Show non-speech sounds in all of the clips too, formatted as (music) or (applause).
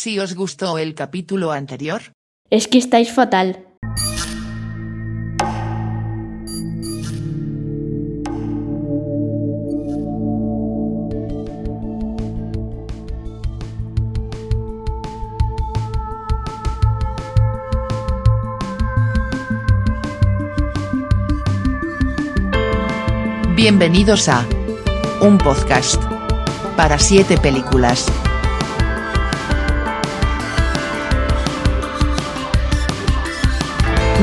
Si os gustó el capítulo anterior, Es que estáis fatal. bienvenidos a un podcast para siete películas.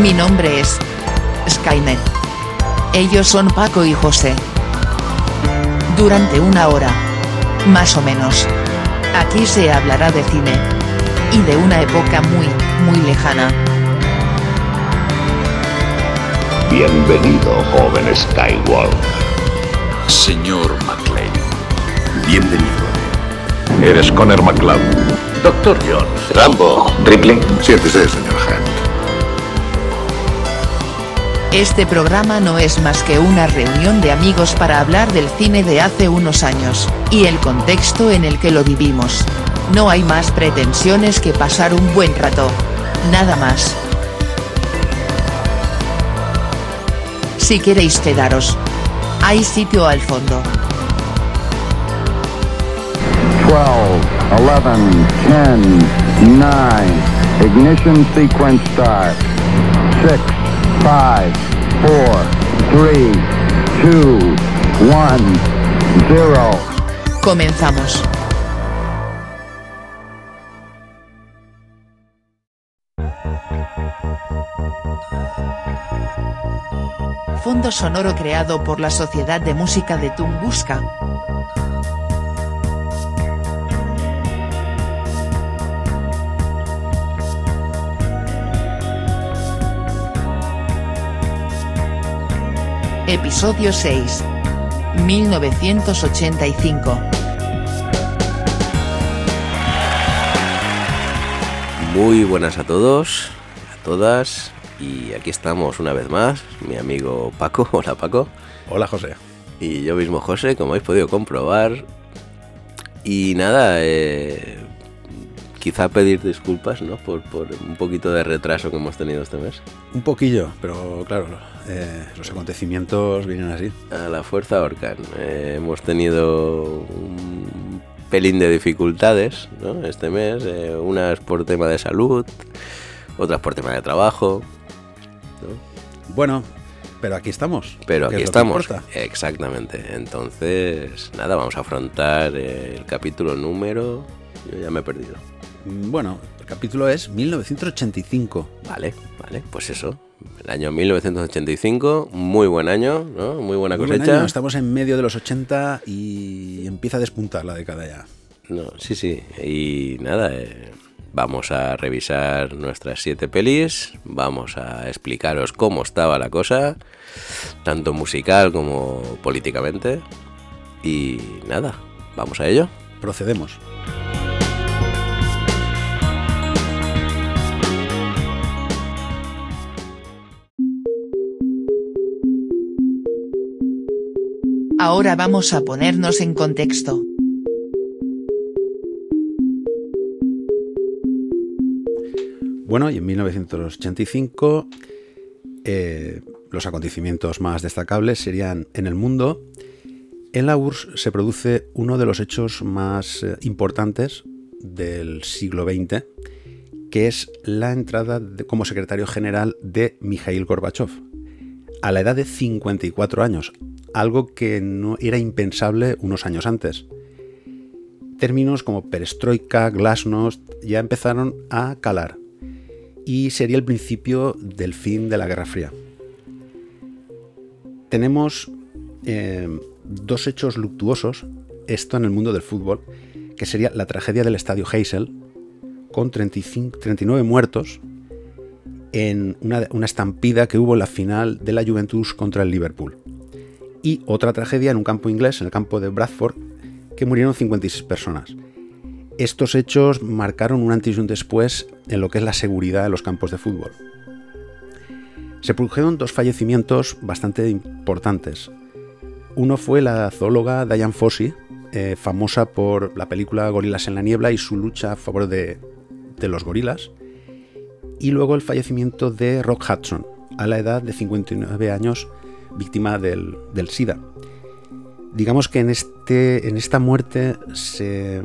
Mi nombre es Skynet. Ellos son Paco y José. Durante una hora, más o menos, aquí se hablará de cine. Y de una época muy, muy lejana. Bienvenido, joven Skywalker. Señor McLean. Bienvenido. Eres Connor McLeod. Doctor Jones. Rambo. Ripley. Siéntese, señor Este programa no es más que una reunión de amigos para hablar del cine de hace unos años, y el contexto en el que lo vivimos. No hay más pretensiones que pasar un buen rato. Nada más. Si queréis quedaros. Hay sitio al fondo. 12, 11, 10, 9. Ignition sequence start. 6, 5, 4, 3, 2, 1, 0. Comenzamos. Fondo sonoro creado por la Sociedad de Música de Tunguska. Episodio 6. 1985. Muy buenas a todos, a todas, y aquí estamos una vez más, mi amigo Paco, (laughs) hola Paco, Hola José. y yo mismo José, como habéis podido comprobar. Y nada, eh, quizá pedir disculpas, ¿no? Por, por un poquito de retraso que hemos tenido este mes. Un poquillo, pero claro, eh, los acontecimientos vienen así. A la fuerza Orcan. Eh, hemos tenido un pelín de dificultades ¿no? este mes, eh, unas por tema de salud, otras por tema de trabajo. ¿no? Bueno, pero aquí estamos. Pero aquí es estamos. Exactamente. Entonces, nada, vamos a afrontar el capítulo número. Yo ya me he perdido. Mm, Bueno, el capítulo es 1985. Vale, vale, pues eso. El año 1985, muy buen año, ¿no? Muy buena Muy buen cosecha. año, Estamos en medio de los 80 y empieza a despuntar la década ya. No, sí, sí. Y nada, eh, vamos a revisar nuestras siete pelis, vamos a explicaros cómo estaba la cosa, tanto musical como políticamente. Y nada, vamos a ello. Procedemos. Ahora vamos a ponernos en contexto. Bueno, y en 1985 eh, los acontecimientos más destacables serían en el mundo. En la URSS se produce uno de los hechos más eh, importantes del siglo XX, que es la entrada como secretario general de Mikhail Gorbachev, a la edad de 54 años, algo que no era impensable unos años antes. Términos como perestroika, glasnost ya empezaron a calar y sería el principio del fin de la Guerra Fría. Tenemos eh, dos hechos luctuosos, esto en el mundo del fútbol, que sería la tragedia del estadio Heysel, con 35, 39 muertos en una, una estampida que hubo en la final de la Juventus contra el Liverpool. Y otra tragedia en un campo inglés, en el campo de Bradford, que murieron 56 personas. Estos hechos marcaron un antes y un después en lo que es la seguridad en los campos de fútbol. Se produjeron dos fallecimientos bastante importantes. Uno fue la zoóloga Diane Fossey, eh, famosa por la película Gorilas en la Niebla y su lucha a favor de, de los gorilas. Y luego el fallecimiento de Rock Hudson, a la edad de 59 años, víctima del, del SIDA. Digamos que en, este, en esta muerte se,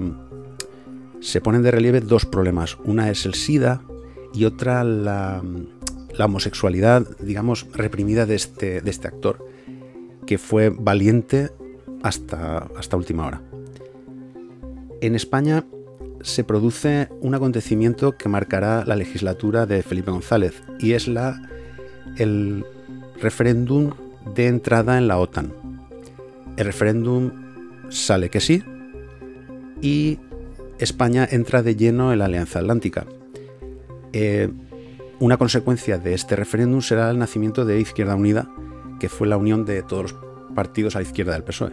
se ponen de relieve dos problemas. Una es el SIDA y otra la, la homosexualidad, digamos, reprimida de este, de este actor, que fue valiente hasta, hasta última hora. En España se produce un acontecimiento que marcará la legislatura de Felipe González y es la, el referéndum de entrada en la OTAN. El referéndum sale que sí y España entra de lleno en la Alianza Atlántica. Eh, una consecuencia de este referéndum será el nacimiento de Izquierda Unida, que fue la unión de todos los partidos a la izquierda del PSOE.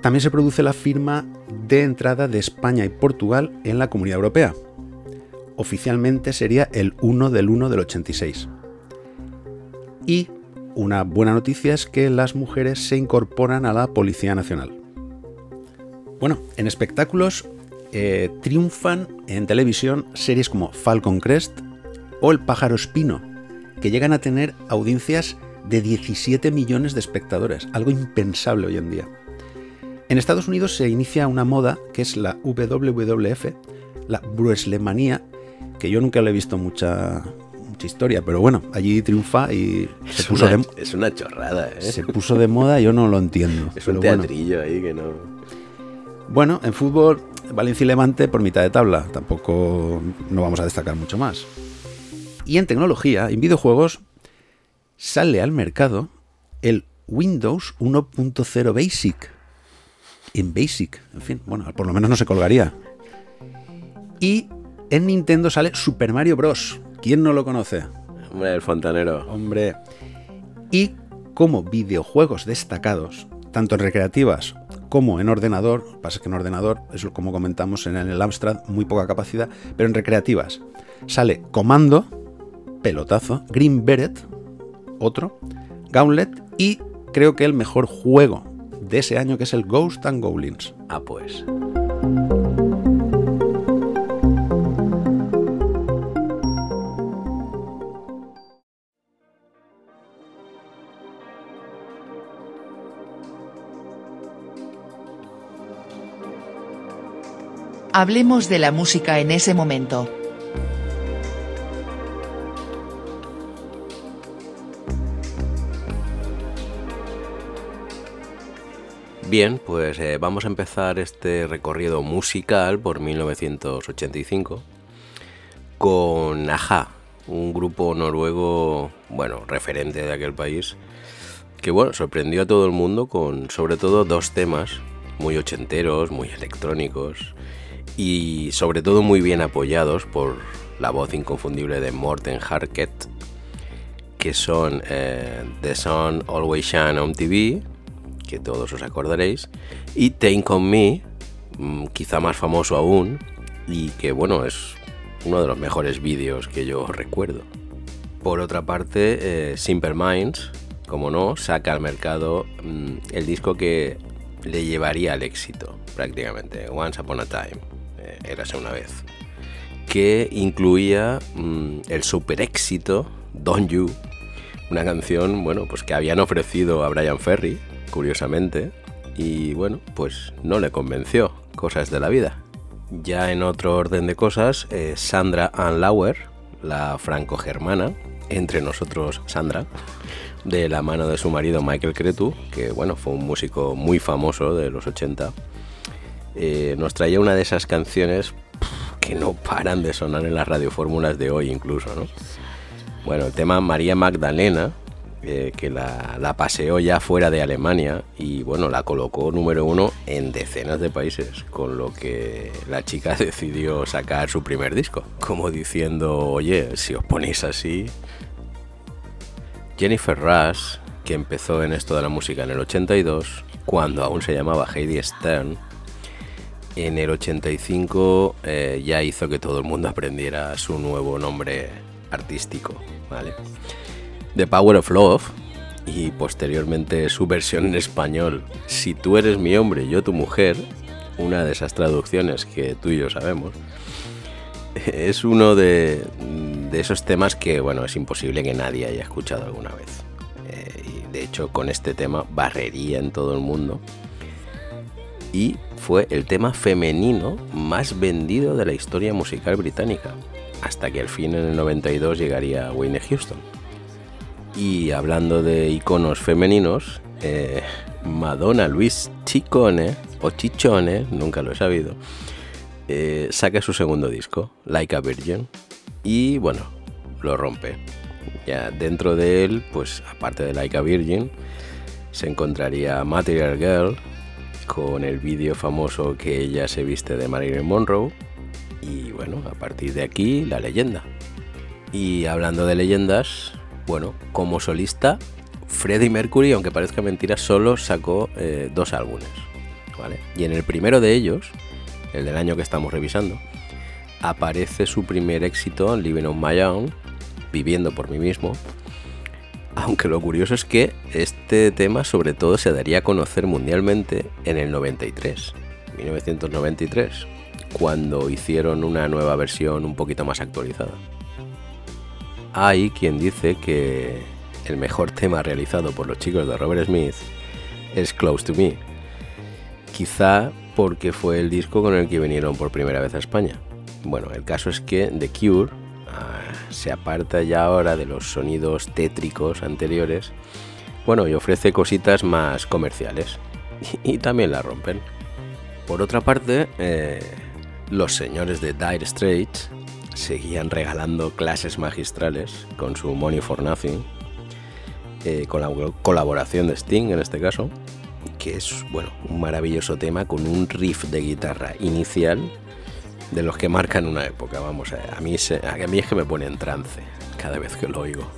También se produce la firma de entrada de España y Portugal en la Comunidad Europea. Oficialmente sería el 1 del 1 del 86. Y una buena noticia es que las mujeres se incorporan a la Policía Nacional. Bueno, en espectáculos eh, triunfan en televisión series como Falcon Crest o El pájaro espino, que llegan a tener audiencias de 17 millones de espectadores, algo impensable hoy en día. En Estados Unidos se inicia una moda que es la WWF, la Brueslemanía, que yo nunca le he visto mucha, mucha historia, pero bueno, allí triunfa y se puso de, es una chorrada, ¿eh? Se puso de moda, yo no lo entiendo. Es un teatrillo ahí que no. Bueno, en fútbol, Valencia y Levante por mitad de tabla, tampoco no vamos a destacar mucho más. Y en tecnología, en videojuegos, sale al mercado el Windows 1.0 Basic en Basic. En fin, bueno, por lo menos no se colgaría. Y en Nintendo sale Super Mario Bros. ¿Quién no lo conoce? Hombre, el fontanero. Hombre. Y como videojuegos destacados, tanto en recreativas como en ordenador, pasa que en ordenador, es como comentamos en el Amstrad, muy poca capacidad, pero en recreativas sale Comando, Pelotazo, Green Beret, otro, Gauntlet y creo que el mejor juego de ese año que es el Ghost and Goblins. Ah, pues. Hablemos de la música en ese momento. Bien, pues eh, vamos a empezar este recorrido musical por 1985 con Aja, un grupo noruego, bueno, referente de aquel país, que bueno, sorprendió a todo el mundo con sobre todo dos temas muy ochenteros, muy electrónicos y sobre todo muy bien apoyados por la voz inconfundible de Morten Harket, que son eh, The Sun Always Shine on TV, que todos os acordaréis, y Take On Me, mm, quizá más famoso aún, y que bueno, es uno de los mejores vídeos que yo recuerdo. Por otra parte, eh, Simple Minds, como no, saca al mercado mm, el disco que le llevaría al éxito, prácticamente, Once Upon a Time, érase una vez, que incluía mm, el super éxito Don't You, una canción, bueno, pues que habían ofrecido a Brian Ferry, curiosamente, y bueno, pues no le convenció, cosas de la vida. Ya en otro orden de cosas, eh, Sandra Ann Lauer, la franco-germana, entre nosotros Sandra, de la mano de su marido Michael Cretu, que bueno, fue un músico muy famoso de los 80, eh, nos traía una de esas canciones que no paran de sonar en las radiofórmulas de hoy incluso, ¿no? Bueno, el tema María Magdalena, eh, que la, paseó ya fuera de Alemania y bueno, la colocó número uno en decenas de países, con lo que la chica (laughs) decidió sacar su primer disco, como diciendo, oye, si os ponéis así... Jennifer Rush, que empezó en esto de la música en el 82, cuando aún se llamaba Heidi Stern, en el 85 eh, ya hizo que todo el mundo aprendiera su nuevo nombre artístico, ¿vale? The Power of Love y posteriormente su versión en español, Si tú eres mi hombre, yo tu mujer, una de esas traducciones que tú y yo sabemos, es uno de, esos temas que, bueno, es imposible que nadie haya escuchado alguna vez. Eh, y de hecho, con este tema barrería en todo el mundo. Y fue el tema femenino más vendido de la historia musical británica, hasta que al fin en el 92 llegaría Wayne Houston. Y hablando de iconos femeninos, eh, Madonna Luis Chicone, o Chichone, nunca lo he sabido, eh, saca su segundo disco, Like a Virgin, y bueno, lo rompe. Ya dentro de él, pues aparte de Like a Virgin, se encontraría Material Girl, con el vídeo famoso que ella se viste de Marilyn Monroe, y bueno, a partir de aquí, la leyenda. Y hablando de leyendas, bueno, como solista, Freddie Mercury, aunque parezca mentira, solo sacó eh, dos álbumes. Y en el primero de ellos, el del año que estamos revisando, aparece su primer éxito, Living on My Own, Viviendo por mí mismo. Aunque lo curioso es que este tema sobre todo se daría a conocer mundialmente en el 93, 1993, cuando hicieron una nueva versión un poquito más actualizada. Hay quien dice que el mejor tema realizado por los chicos de Robert Smith es Close to Me, quizá porque fue el disco con el que vinieron por primera vez a España. Bueno, el caso es que The Cure se aparta ya ahora de los sonidos tétricos anteriores, bueno, y ofrece cositas más comerciales. (laughs) Y, también la rompen. Por otra parte, eh, los señores de Dire Straits seguían regalando clases magistrales con su Money for Nothing, eh, con la colaboración de Sting en este caso, que es bueno, un maravilloso tema con un riff de guitarra inicial de los que marcan una época. Vamos, a mí, a mí es que me pone en trance cada vez que lo oigo.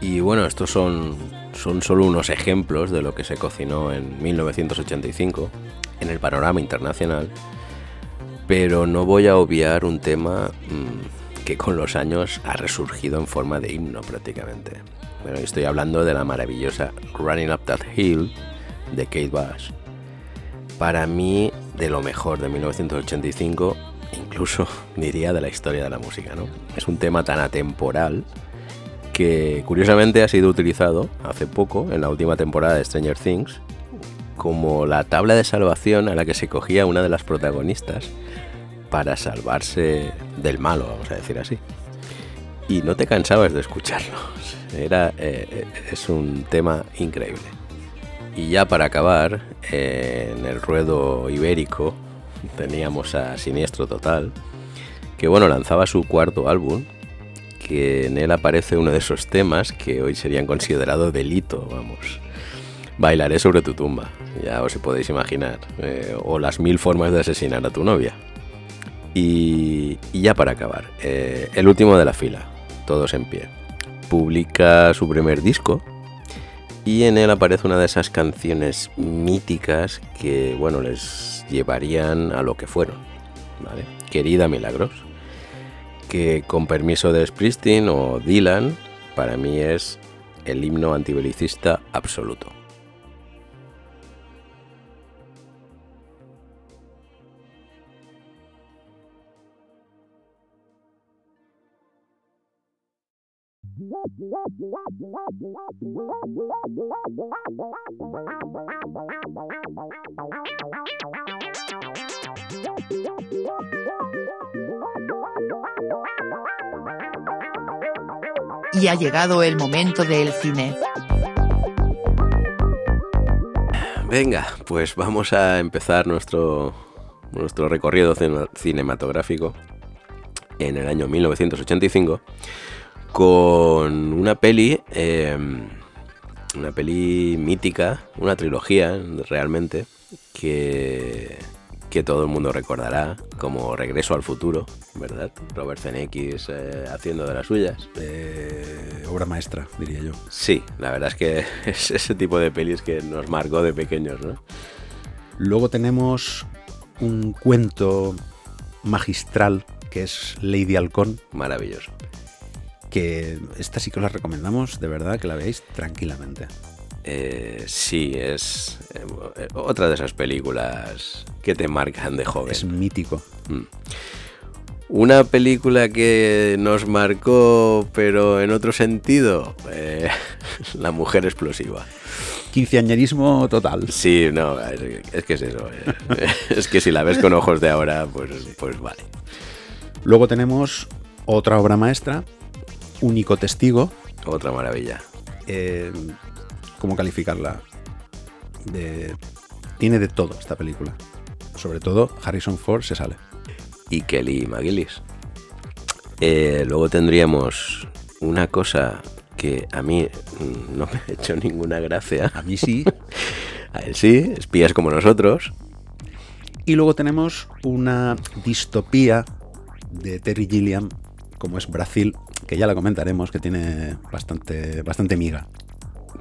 Y bueno, estos son, son solo unos ejemplos de lo que se cocinó en 1985 en el panorama internacional, pero no voy a obviar un tema mm, que con los años ha resurgido en forma de himno prácticamente. Bueno, estoy hablando de la maravillosa Running Up That Hill de Kate Bush. Para mí, de lo mejor de 1985, incluso (laughs) diría de la historia de la música, ¿no? Es un tema tan atemporal que curiosamente ha sido utilizado hace poco, en la última temporada de Stranger Things, como la tabla de salvación a la que se cogía una de las protagonistas para salvarse del malo, vamos a decir así. Y no te cansabas de escucharlo. Era, eh, eh, es un tema increíble. Y ya para acabar, en el ruedo ibérico teníamos a Siniestro Total, que bueno, lanzaba su cuarto álbum, que en él aparece uno de esos temas que hoy serían considerados delito, vamos. Bailaré sobre tu tumba, ya os podéis imaginar, eh, o las mil formas de asesinar a tu novia. Y, ya para acabar, eh, el último de la fila, todos en pie. Publica su primer disco, y en él aparece una de esas canciones míticas que, bueno, les llevarían a lo que fueron, ¿vale? Querida Milagros, que con permiso de Springsteen o Dylan, para mí es el himno antibelicista absoluto. Y ha llegado el momento del cine. Venga, pues vamos a empezar nuestro, nuestro recorrido cinematográfico en el año 1985 con una peli, em, una peli mítica, una trilogía realmente, que, que todo el mundo recordará como Regreso al Futuro, ¿verdad? Robert Zemeckis eh, haciendo de las suyas. Eh, obra maestra, diría yo. Sí, la verdad es que (laughs) es ese tipo de pelis que nos marcó de pequeños, ¿no? Luego tenemos un cuento magistral que es Lady Halcón. Maravilloso que esta sí que os la recomendamos, de verdad, que la veáis tranquilamente. Eh, sí, es eh, otra de esas películas que te marcan de joven. Es mítico. Mm. Una película que nos marcó, pero en otro sentido, eh, (laughs) La mujer explosiva. Quinceañerismo total. Sí, no, es, es que es eso. (laughs) es que si la ves con ojos de ahora, pues, pues vale. Luego tenemos otra obra maestra, Único Testigo. Otra maravilla. eh, ¿Cómo calificarla? De- tiene de todo esta película. Sobre todo, Harrison Ford se sale. y Kelly McGillis. Eh, luego tendríamos una cosa que a mí mm, no me ha hecho ninguna gracia. A mí sí. (laughs) A él sí, espías como nosotros. Y luego tenemos una distopía de Terry Gilliam, como es Brasil, que ya la comentaremos, que tiene bastante, bastante miga.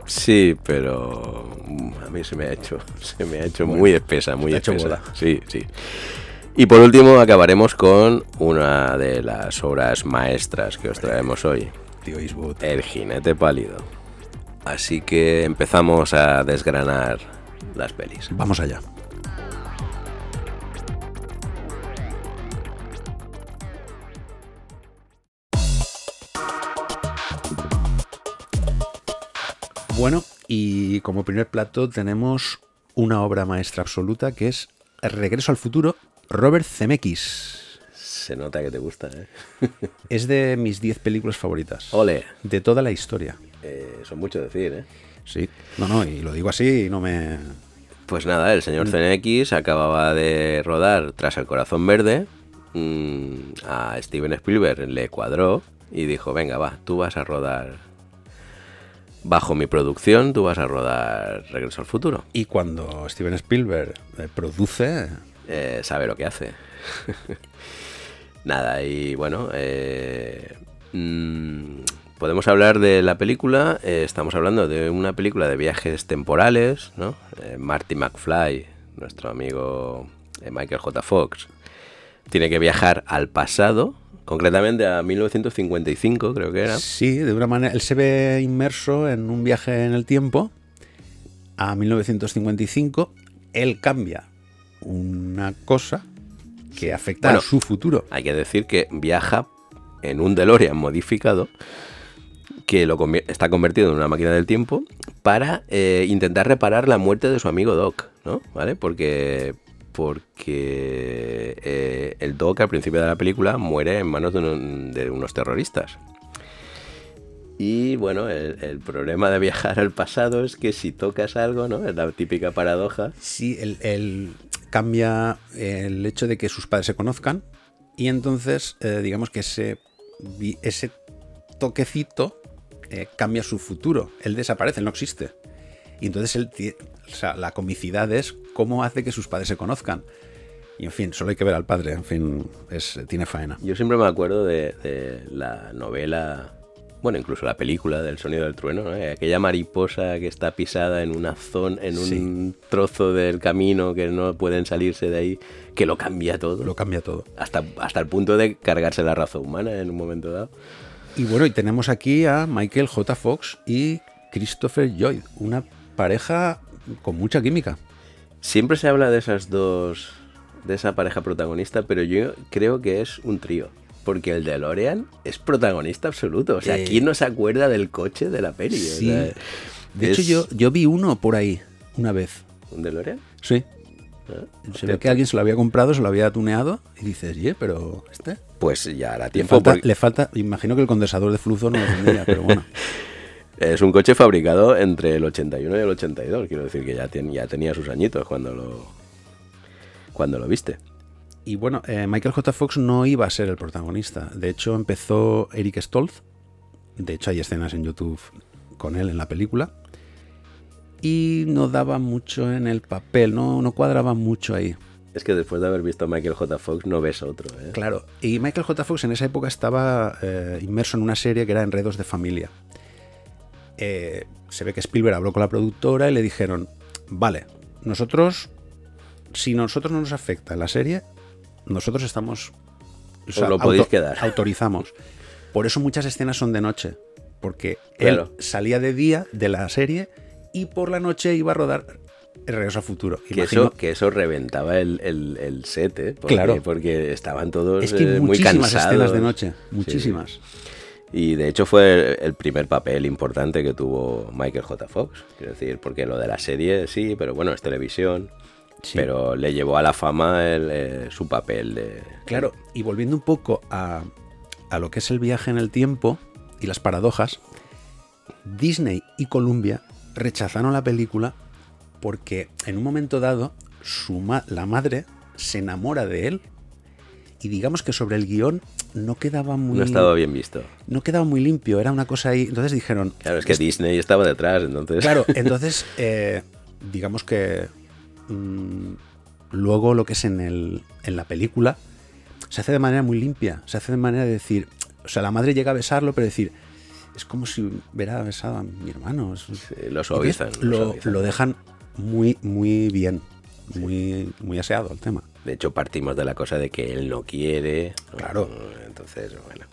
Sí, pero mm, a mí se me ha hecho, (laughs) se me ha hecho Bueno, muy espesa, muy espesa. Sí, sí. Y por último acabaremos con una de las obras maestras que os traemos hoy, Tío Eastwood. El jinete pálido. Así que empezamos a desgranar las pelis. Vamos allá. Bueno, y como primer plato tenemos una obra maestra absoluta que es Regreso al futuro, Robert Zemeckis. Se nota que te gusta, ¿eh? (laughs) Es de mis 10 películas favoritas. Ole. De toda la historia. Eh, son mucho decir, ¿eh? Sí. No, no, y lo digo así y no me... Pues nada, el señor CNX acababa de rodar Tras el Corazón Verde. mm, a Steven Spielberg le cuadró y dijo, venga, va, tú vas a rodar bajo mi producción, tú vas a rodar Regreso al Futuro. Y cuando Steven Spielberg eh, produce, Eh, sabe lo que hace. (laughs) Nada, y bueno, eh, mm, podemos hablar de la película. eh, estamos hablando de una película de viajes temporales, ¿no? Marty McFly, nuestro amigo Michael J. Fox, tiene que viajar al pasado, concretamente a 1955, creo que era. Sí, de una manera. Él se ve inmerso en un viaje en el tiempo a 1955. Él cambia una cosa que afecta Bueno, a su futuro. Hay que decir que viaja en un DeLorean modificado que lo está convertido en una máquina del tiempo para eh, intentar reparar la muerte de su amigo Doc, ¿no? ¿Vale? Porque porque eh, el Doc al principio de la película muere en manos de, un- de unos terroristas. Y bueno, el, el problema de viajar al pasado es que si tocas algo, ¿no? Es la típica paradoja. Sí, él cambia el hecho de que sus padres se conozcan y entonces, eh, digamos que ese, ese toquecito eh, cambia su futuro. Él desaparece, él no existe. Y entonces él, o sea, la comicidad es cómo hace que sus padres se conozcan. Y en fin, solo hay que ver al padre, en fin, es, tiene faena. Yo siempre me acuerdo de, de la novela, bueno, incluso la película del sonido del trueno, ¿no? Eh, aquella mariposa que está pisada en una zona, en un trozo del camino que no pueden salirse de ahí, que lo cambia todo. Lo cambia todo. hasta, hasta el punto de cargarse la raza humana en un momento dado. Y bueno, y tenemos aquí a Michael J. Fox y Christopher Lloyd, una pareja con mucha química. Siempre se habla de esas dos, de esa pareja protagonista, pero yo creo que es un trío. Porque el DeLorean es protagonista absoluto. O sea, Eh, ¿quién no se acuerda del coche de la peli? O Sí. sea, De es- hecho, yo, yo vi uno por ahí, una vez. ¿Un DeLorean? Sí. Ah, Se ve que alguien se lo había comprado, se lo había tuneado y dices, oye, pero este. Pues ya hará Le tiempo. falta, porque le falta, imagino que el condensador de flujo no lo tendría, pero bueno. (laughs) Es un coche fabricado entre el 81 y el 82. Quiero decir que ya, ten- ya tenía sus añitos cuando lo, cuando lo viste. Y bueno, eh, Michael J. Fox no iba a ser el protagonista. De hecho, empezó Eric Stoltz. De hecho, hay escenas en YouTube con él en la película. Y no daba mucho en el papel, no, no cuadraba mucho ahí. Es que después de haber visto a Michael J. Fox no ves otro. ¿eh? Claro, y Michael J. Fox en esa época estaba eh, inmerso en una serie que era Enredos de Familia. Eh, se ve que Spielberg habló con la productora y le dijeron, vale, nosotros, si nosotros no nos afecta la serie, nosotros estamos... Os lo podéis quedar. (laughs) Autorizamos. Por eso muchas escenas son de noche. Porque Claro. él salía de día de la serie y por la noche iba a rodar el regreso al futuro. Que eso, que eso reventaba el, el- el set, ¿eh? Porque, Claro. Porque estaban todos es que eh, hay muy muchísimas cansados. escenas de noche. Sí. Y de hecho fue el primer papel importante que tuvo Michael J. Fox. Quiero decir, porque lo de la serie sí, pero bueno, es televisión. Sí. Pero le llevó a la fama el, eh, su papel de. Claro, y volviendo un poco a, a lo que es el viaje en el tiempo y las paradojas, Disney y Columbia rechazaron la película porque en un momento dado su ma- la madre se enamora de él y digamos que sobre el guion no quedaba muy No estaba bien visto. no quedaba muy limpio, era una cosa ahí. Entonces dijeron, Claro, es que Disney estaba detrás, entonces. Claro, (laughs) entonces, eh, digamos que mm, luego lo que es en, el, en la película se hace de manera muy limpia. Se hace de manera de decir, o sea, la madre llega a besarlo, pero decir, es como si hubiera besado a mi hermano. Lo suavizan, Entonces, lo Lo, suavizan. lo dejan muy, muy bien, muy, muy aseado el tema. De hecho, partimos de la cosa de que él no quiere. Claro. Entonces, bueno.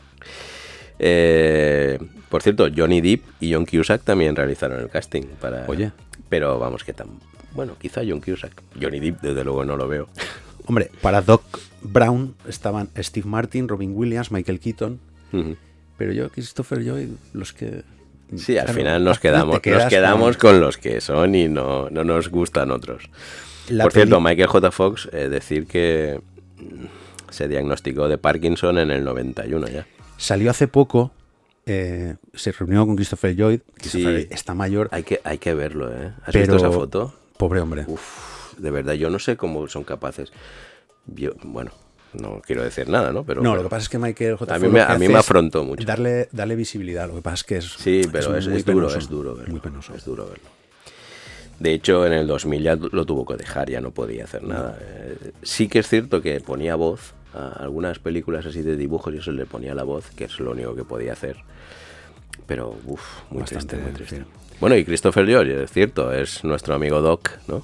Eh, por cierto, Johnny Depp y John Cusack también realizaron el casting para. Oye. Pero vamos, que tan. Bueno, quizá John Cusack. Johnny Depp, desde luego, no lo veo. (laughs) Hombre, para Doc Brown estaban Steve Martin, Robin Williams, Michael Keaton, pero yo, Christopher Joy, los que... Sí, al Claro, final nos (laughs) quedamos, nos quedamos con- con... los que son y no, no nos gustan otros. La Por cierto, Michael J. Fox, eh, decir que se diagnosticó de Parkinson en el 91 ya. Salió hace poco, eh, se reunió con Christopher Lloyd. Sí. Christopher Lloyd está mayor, Hay que, hay que verlo, ¿eh? ¿Has pero... visto esa foto? Pobre hombre. Uf, de verdad, yo no sé cómo son capaces. Yo, bueno, no quiero decir nada, ¿no? Pero no, bueno. lo que pasa es que Michael J. A Fox mí me- a mí me afrontó mucho. Darle, darle visibilidad. Lo que pasa es que es. Sí, pero es, muy es duro, penoso, es duro verlo. Muy penoso. Es duro verlo. De hecho, en el 2000 ya lo tuvo que dejar, ya no podía hacer nada. Eh, sí que es cierto que ponía voz a algunas películas así de dibujos y eso le ponía la voz, que es lo único que podía hacer. Pero, uff, muy Bastante, triste, muy triste. sí. Bueno, y Christopher Lloyd, es cierto, es nuestro amigo Doc, ¿no?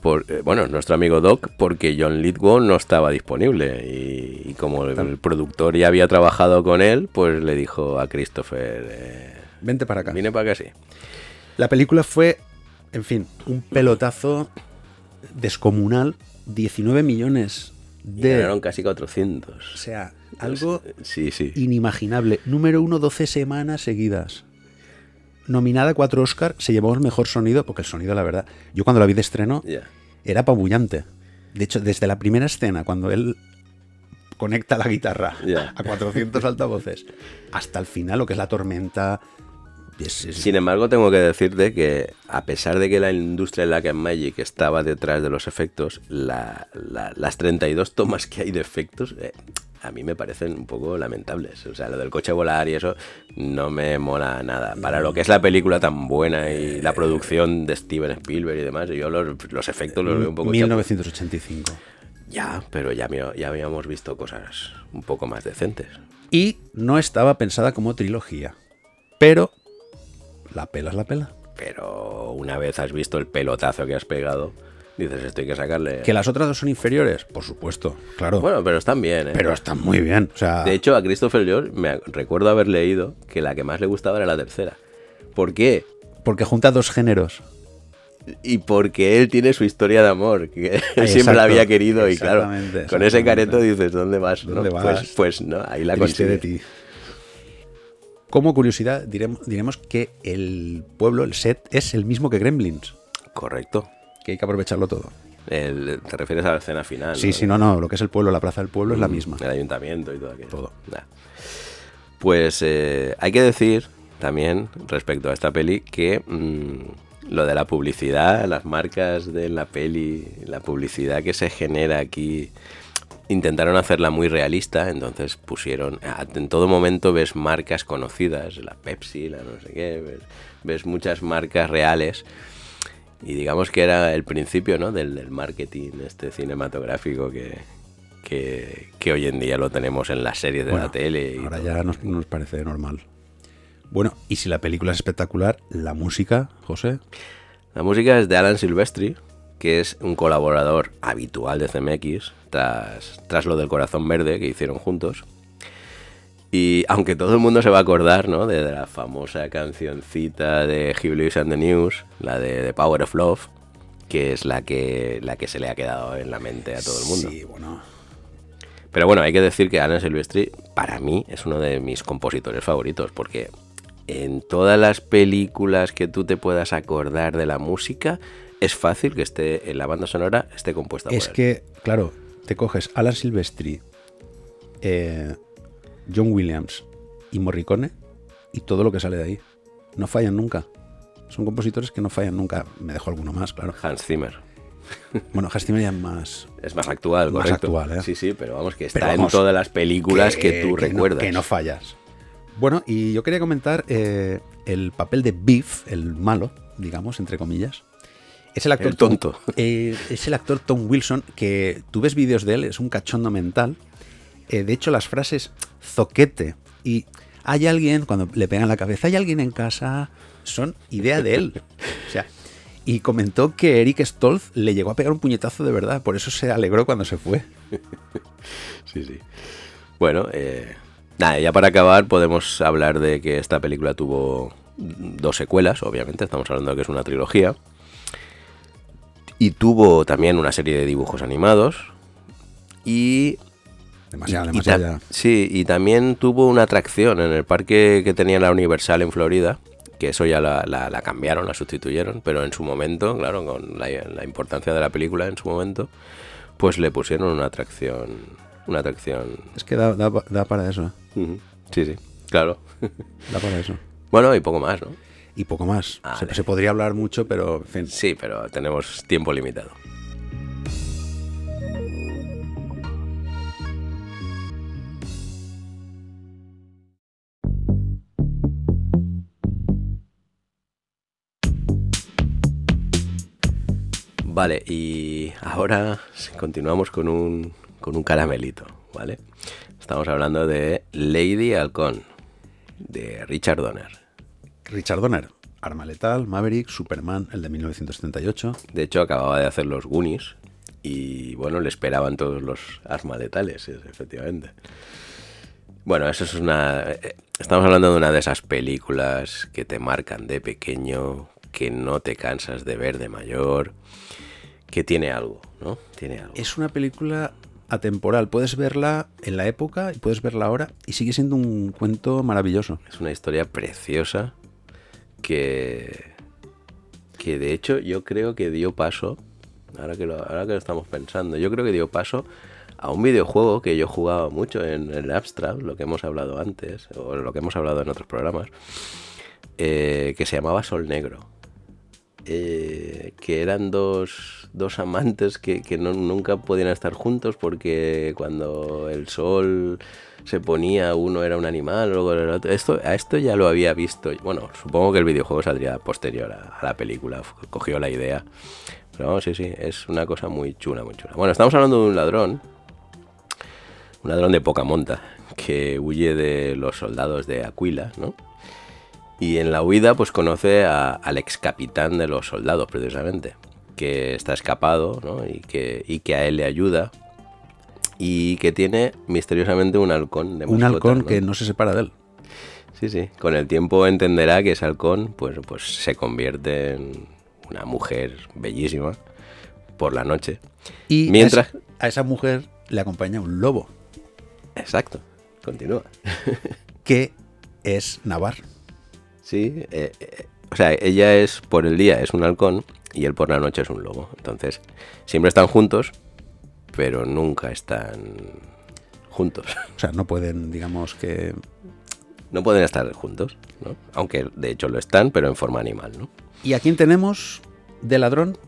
Por, eh, bueno, nuestro amigo Doc porque John Lithgow no estaba disponible y, y como el, el productor ya había trabajado con él, pues le dijo a Christopher, eh, Vente para acá. vine para acá, sí. La película fue, en fin, un pelotazo descomunal. 19 millones de. ganaron casi 400. O sea, algo Sí, sí. inimaginable. Número uno, 12 semanas seguidas. Nominada a cuatro Oscar, se llevó el mejor sonido, porque el sonido, la verdad, yo cuando la vi de estreno, era apabullante. De hecho, desde la primera escena, cuando él conecta la guitarra a 400 altavoces, hasta el final, lo que es la tormenta. Sin embargo, tengo que decirte que a pesar de que la industria de la Magic estaba detrás de los efectos, la- la- las 32 tomas que hay de efectos eh, a mí me parecen un poco lamentables. O sea, lo del coche volar y eso no me mola nada. Para lo que es la película tan buena y la producción de Steven Spielberg y demás, yo los, los efectos los veo un poco... chapos. 1985. Ya, pero ya, ya habíamos visto cosas un poco más decentes. Y no estaba pensada como trilogía. Pero la pela es la pela. Pero una vez has visto el pelotazo que has pegado, dices, esto hay que sacarle... Que las otras dos son inferiores, por supuesto, claro. Bueno, pero están bien, ¿eh? pero están muy bien. O sea, De hecho, a Christopher Lloyd me recuerdo haber leído que la que más le gustaba era la tercera. ¿Por qué? porque junta dos géneros. Y porque él tiene su historia de amor, que él (laughs) siempre la había querido y claro, con ese careto dices, ¿dónde vas? ¿Dónde Pues, vas? pues no, ahí la consigue. de ti. Como curiosidad, diremos, diremos que el pueblo, el set, es el mismo que Gremlins. Correcto. Que hay que aprovecharlo todo. El- te refieres a la escena final. Sí, sí, no, no. Lo que es el pueblo, la plaza del pueblo es la Mm, misma. El ayuntamiento y todo aquello. Todo. Nah. Pues eh, hay que decir también respecto a esta peli que mm, lo de la publicidad, las marcas de la peli, la publicidad que se genera aquí, intentaron hacerla muy realista, entonces pusieron, en todo momento ves marcas conocidas, la Pepsi, la no sé qué, ves, ves muchas marcas reales. Y digamos que era el principio ¿no? del, del marketing este cinematográfico que, que, que hoy en día lo tenemos en las series de Bueno, la tele. y ahora todo. ya nos, nos parece normal. Bueno, y si la película es espectacular, la música, José. La música es de Alan Silvestri, que es un colaborador habitual de CMX tras, tras lo del Corazón Verde que hicieron juntos. Y aunque todo el mundo se va a acordar, ¿no? De, la famosa cancioncita de Hugh and the News, la de The Power of Love, que es la que, la que se le ha quedado en la mente a todo el mundo. Sí, bueno. Pero bueno, hay que decir que Alan Silvestri, para mí, es uno de mis compositores favoritos, porque en todas las películas que tú te puedas acordar de la música, es fácil que esté en la banda sonora esté compuesta es por él. que, claro, te coges Alan Silvestri, eh, John Williams y Morricone y todo lo que sale de ahí. No fallan nunca. Son compositores que no fallan nunca. Me dejo alguno más, claro. Hans Zimmer. Bueno, Hans Zimmer ya es más... (laughs) Es más actual, Más correcto. actual, ¿eh? Sí, sí, pero vamos, que está en todas las películas que, tú recuerdas. que no fallas. Bueno, y yo quería comentar eh, el papel de Biff, el malo, digamos, entre comillas. Es el actor El tonto. Tom- eh, es el actor Tom Wilson, que tú ves vídeos de él, es un cachondo mental. Eh, de hecho, las frases zoquete y hay alguien, cuando le pegan la cabeza, hay alguien en casa, son idea de él. O sea, y comentó que Eric Stolz le llegó a pegar un puñetazo de verdad, por eso se alegró cuando se fue. (laughs) Sí, sí. Bueno, eh, nada, ya para acabar podemos hablar de que esta película tuvo dos secuelas, obviamente, estamos hablando de que es una trilogía. Y tuvo también una serie de dibujos animados. Y Demasiado, y demasiado ya. Sí, y también tuvo una atracción en el parque que tenía la Universal en Florida, que eso ya la, la- la cambiaron, la sustituyeron, pero en su momento, claro, con la, la importancia de la película en su momento, pues le pusieron una atracción, una atracción. Es que da, da- da para eso, ¿eh? Sí, sí, claro. da para eso. bueno, y poco más, ¿no? Y poco más. Vale. Se, se podría hablar mucho, pero en fin. Sí, pero tenemos tiempo limitado. Vale, y ahora continuamos con un, con un caramelito, ¿vale? Estamos hablando de Lady Halcón, de Richard Donner. Richard Donner, Arma Letal, Maverick, Superman, el de 1978. De hecho, acababa de hacer los Goonies y bueno, le esperaban todos los armas letales, es- efectivamente. Bueno, eso es una... eh, Estamos hablando de una de esas películas que te marcan de pequeño, que no te cansas de ver de mayor, que tiene algo, ¿no? Tiene algo. Es una película atemporal. Puedes verla en la época y puedes verla ahora y sigue siendo un cuento maravilloso. Es una historia preciosa que, que de hecho yo creo que dio paso, ahora que, lo, ahora que lo estamos pensando, yo creo que dio paso a un videojuego que yo jugaba mucho en el Abstract, lo que hemos hablado antes, o lo que hemos hablado en otros programas, eh, que se llamaba Sol Negro. Eh, que eran dos, dos amantes que, que no- nunca podían estar juntos porque cuando el sol se ponía, uno era un animal, luego era otro. Esto, a esto ya lo había visto. Bueno, supongo que el videojuego saldría posterior a, la película, cogió la idea. Pero vamos, sí, sí, es una cosa muy chula, muy chula. Bueno, estamos hablando de un ladrón, un ladrón de poca monta, que huye de los soldados de Aquila, ¿no? Y en la huida, pues conoce a- al ex capitán de los soldados, precisamente, que está escapado, ¿no? Y que, y que a él le ayuda. Y que tiene misteriosamente un halcón de Un mascota, halcón ¿no? que no se separa de él. Sí, sí. Con el tiempo entenderá que ese halcón, pues, pues se convierte en una mujer bellísima por la noche. Y Mientras- a esa, a esa mujer le acompaña un lobo, Exacto. Continúa. (laughs) que es Navar. Sí, eh, eh, o sea, ella es por el día es un halcón y él por la noche es un lobo. Entonces, siempre están juntos, pero nunca están juntos. (laughs) O sea, no pueden, digamos que... No pueden estar juntos, ¿no? Aunque de hecho lo están, pero en forma animal, ¿no? ¿Y a quién tenemos de ladrón?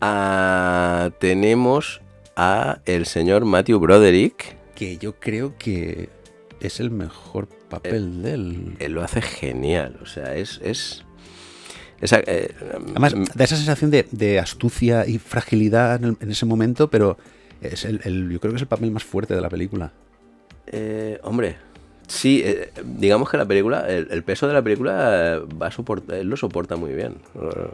Ah, tenemos a el señor Matthew Broderick. Que yo creo que es el mejor papel de él. Él lo hace genial, o sea, es... es esa, eh, Además, mm, da esa sensación de, de astucia y fragilidad en, el- en ese momento, pero es el, el- yo creo que es el papel más fuerte de la película. Eh, hombre, sí, eh, digamos que la película, el, el peso de la película eh, va a soportar, él lo soporta muy bien. Eh,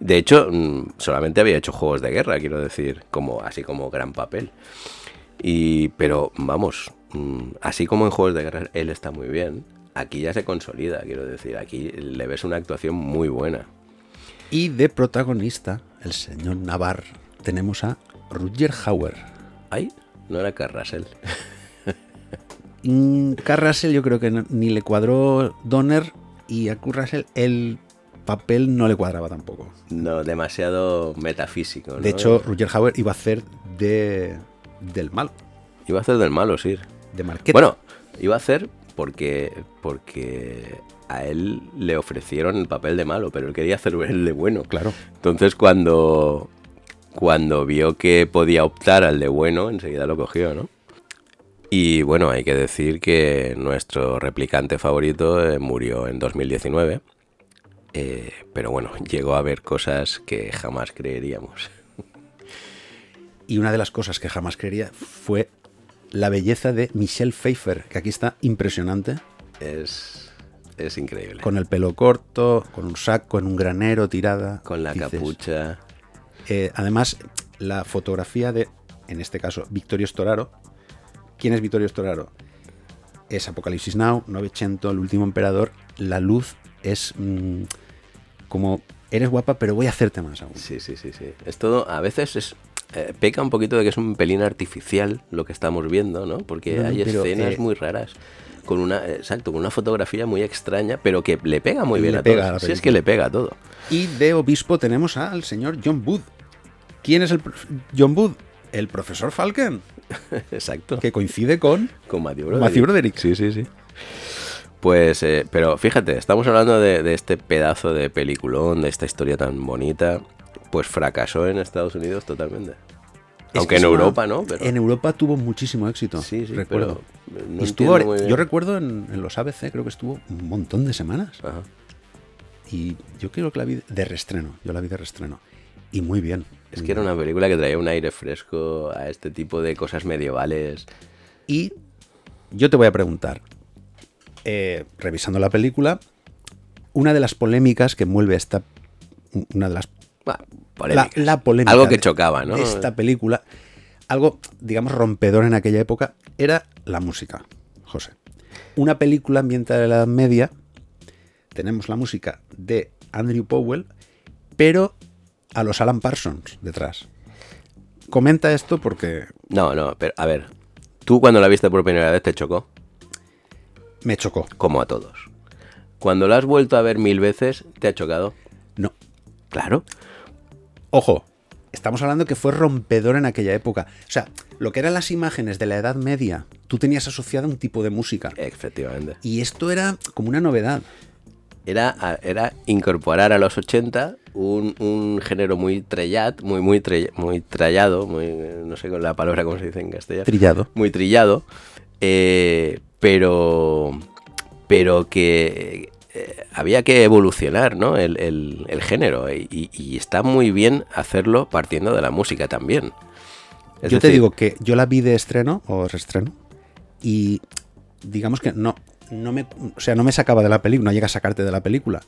De hecho, mm, solamente había hecho juegos de guerra, quiero decir, como así como gran papel. Y, pero vamos, así como en juegos de guerra él está muy bien, aquí ya se consolida, quiero decir, aquí le ves una actuación muy buena. Y de protagonista, el señor Navar, tenemos a Roger Hauer. Ay, no era Carrasel. (laughs) Mm, Carrasel yo creo que no- ni le cuadró Donner y a Carrasel el papel no le cuadraba tampoco. No, demasiado metafísico. ¿no? De hecho, Roger Hauer iba a hacer de del malo, iba a hacer del malo, sí. De Marquette. Bueno, iba a hacer porque, porque a él le ofrecieron el papel de malo, pero él quería hacer el de bueno. claro. Entonces cuando, cuando vio que podía optar al de bueno, enseguida lo cogió, ¿no? Y bueno, hay que decir que nuestro replicante favorito eh, murió en 2019. eh, pero bueno, llegó a ver cosas que jamás creeríamos. Y una de las cosas que jamás creería fue la belleza de Michelle Pfeiffer, que aquí está impresionante, Es, es increíble. con el pelo corto, con un saco en un granero tirada. Con la Dices, capucha. eh, además, la fotografía de, en este caso, Victorio Storaro. ¿Quién es Victorio Storaro? Es Apocalipsis Now, 900, El último emperador. La luz es mm, como, eres guapa, pero voy a hacerte más aún. Sí, sí, sí, sí. Es todo, a veces es, eh, peca un poquito de que es un pelín artificial lo que estamos viendo, ¿no? Porque No, hay escenas eh, muy raras. Con una, eh, exacto, con una fotografía muy extraña, pero que le pega muy bien a la Sí, es que le pega a todo. Y de obispo tenemos al señor John Wood. ¿Quién es el John Wood? El profesor Falcon, (laughs) Exacto. que coincide con Con Matthew Broderick. Matthew Broderick. Sí, sí, sí. Pues, eh, pero fíjate, estamos hablando de, de este pedazo de peliculón, de esta historia tan bonita. Pues fracasó en Estados Unidos totalmente. Es Aunque que en una- Europa, ¿no? Pero, En Europa tuvo muchísimo éxito. sí, sí, recuerdo. no Y estuvo, yo recuerdo en, en los ABC, creo que estuvo un montón de semanas. Ajá. Y yo creo que la vi de restreno. Yo la vi de restreno. Y muy bien. Es que era una película que traía un aire fresco a este tipo de cosas medievales. Y yo te voy a preguntar, eh, revisando la película, una de las polémicas que envuelve esta. Una de las. Bah, La, polémica. Algo que de- chocaba, ¿no? de esta película, algo, digamos, rompedor en aquella época, era la música, José. Una película ambientada en la Edad Media, tenemos la música de Andrew Powell, pero a los Alan Parsons detrás. Comenta esto porque No, no, pero a ver. Tú cuando la viste por primera vez te chocó, me chocó. como a todos. Cuando la has vuelto a ver mil veces, ¿te ha chocado? No. Claro. Ojo, estamos hablando que fue rompedor en aquella época. O sea, lo que eran las imágenes de la Edad Media, tú tenías asociado un tipo de música. Efectivamente. Y esto era como una novedad. Era, era incorporar a los 80 un, un género muy trellat, muy, muy, tre- muy trallado, muy, no sé con la palabra cómo se dice en castellano. Trillado. muy trillado, eh, pero, pero que eh, había que evolucionar ¿no? el, el- el género y, está muy bien hacerlo partiendo de la música también. Es yo te digo que yo la vi de estreno o reestreno y digamos que no, no me, o sea, no me sacaba de la película, no llega a sacarte de la película,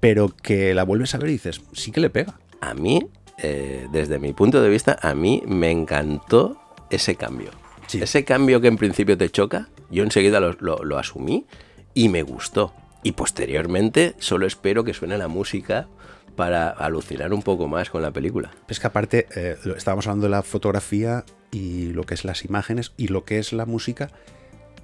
pero que la vuelves a ver y dices, sí que le pega. a mí, eh, desde mi punto de vista, a mí me encantó ese cambio. Sí. Ese cambio que en principio te choca, yo enseguida lo, lo- lo asumí y me gustó. Y posteriormente solo espero que suene la música para alucinar un poco más con la película. Es que aparte, eh, estábamos hablando de la fotografía y lo que es las imágenes y lo que es la música,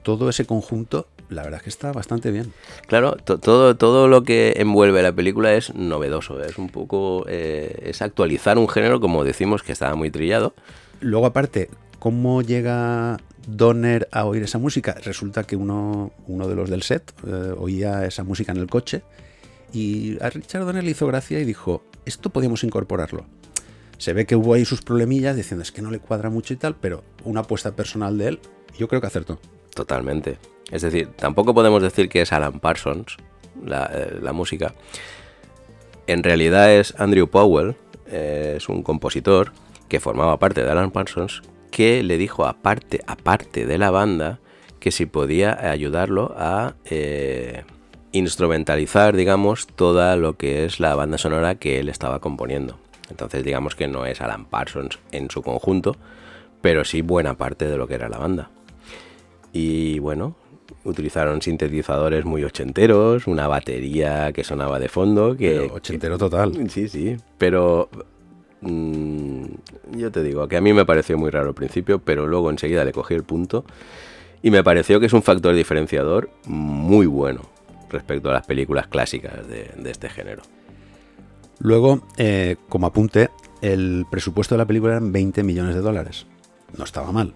todo ese conjunto, la verdad es que está bastante bien. Claro, to- todo, todo lo que envuelve la película es novedoso, es un poco, eh, es actualizar un género, como decimos, que estaba muy trillado. Luego aparte, ¿cómo llega Donner a oír esa música? Resulta que uno, uno de los del set eh, oía esa música en el coche y a Richard Donner le hizo gracia y dijo, esto podíamos incorporarlo. Se ve que hubo ahí sus problemillas diciendo es que no le cuadra mucho y tal, pero una apuesta personal de él, yo creo que acertó. Totalmente. Es decir, tampoco podemos decir que es Alan Parsons la, eh, la música. En realidad es Andrew Powell, eh, es un compositor que formaba parte de Alan Parsons, que le dijo aparte, aparte de la banda que si podía ayudarlo a eh, instrumentalizar, digamos, toda lo que es la banda sonora que él estaba componiendo. Entonces digamos que no es Alan Parsons en su conjunto, pero sí buena parte de lo que era la banda. Y bueno, utilizaron sintetizadores muy ochenteros, una batería que sonaba de fondo. Que, Pero ochentero total. Sí, sí, pero mm, yo te digo que a mí me pareció muy raro al principio, pero luego enseguida le cogí el punto y me pareció que es un factor diferenciador muy bueno respecto a las películas clásicas de, de este género. Luego, eh, como apunte, el presupuesto de la película eran 20 millones de dólares. No estaba mal.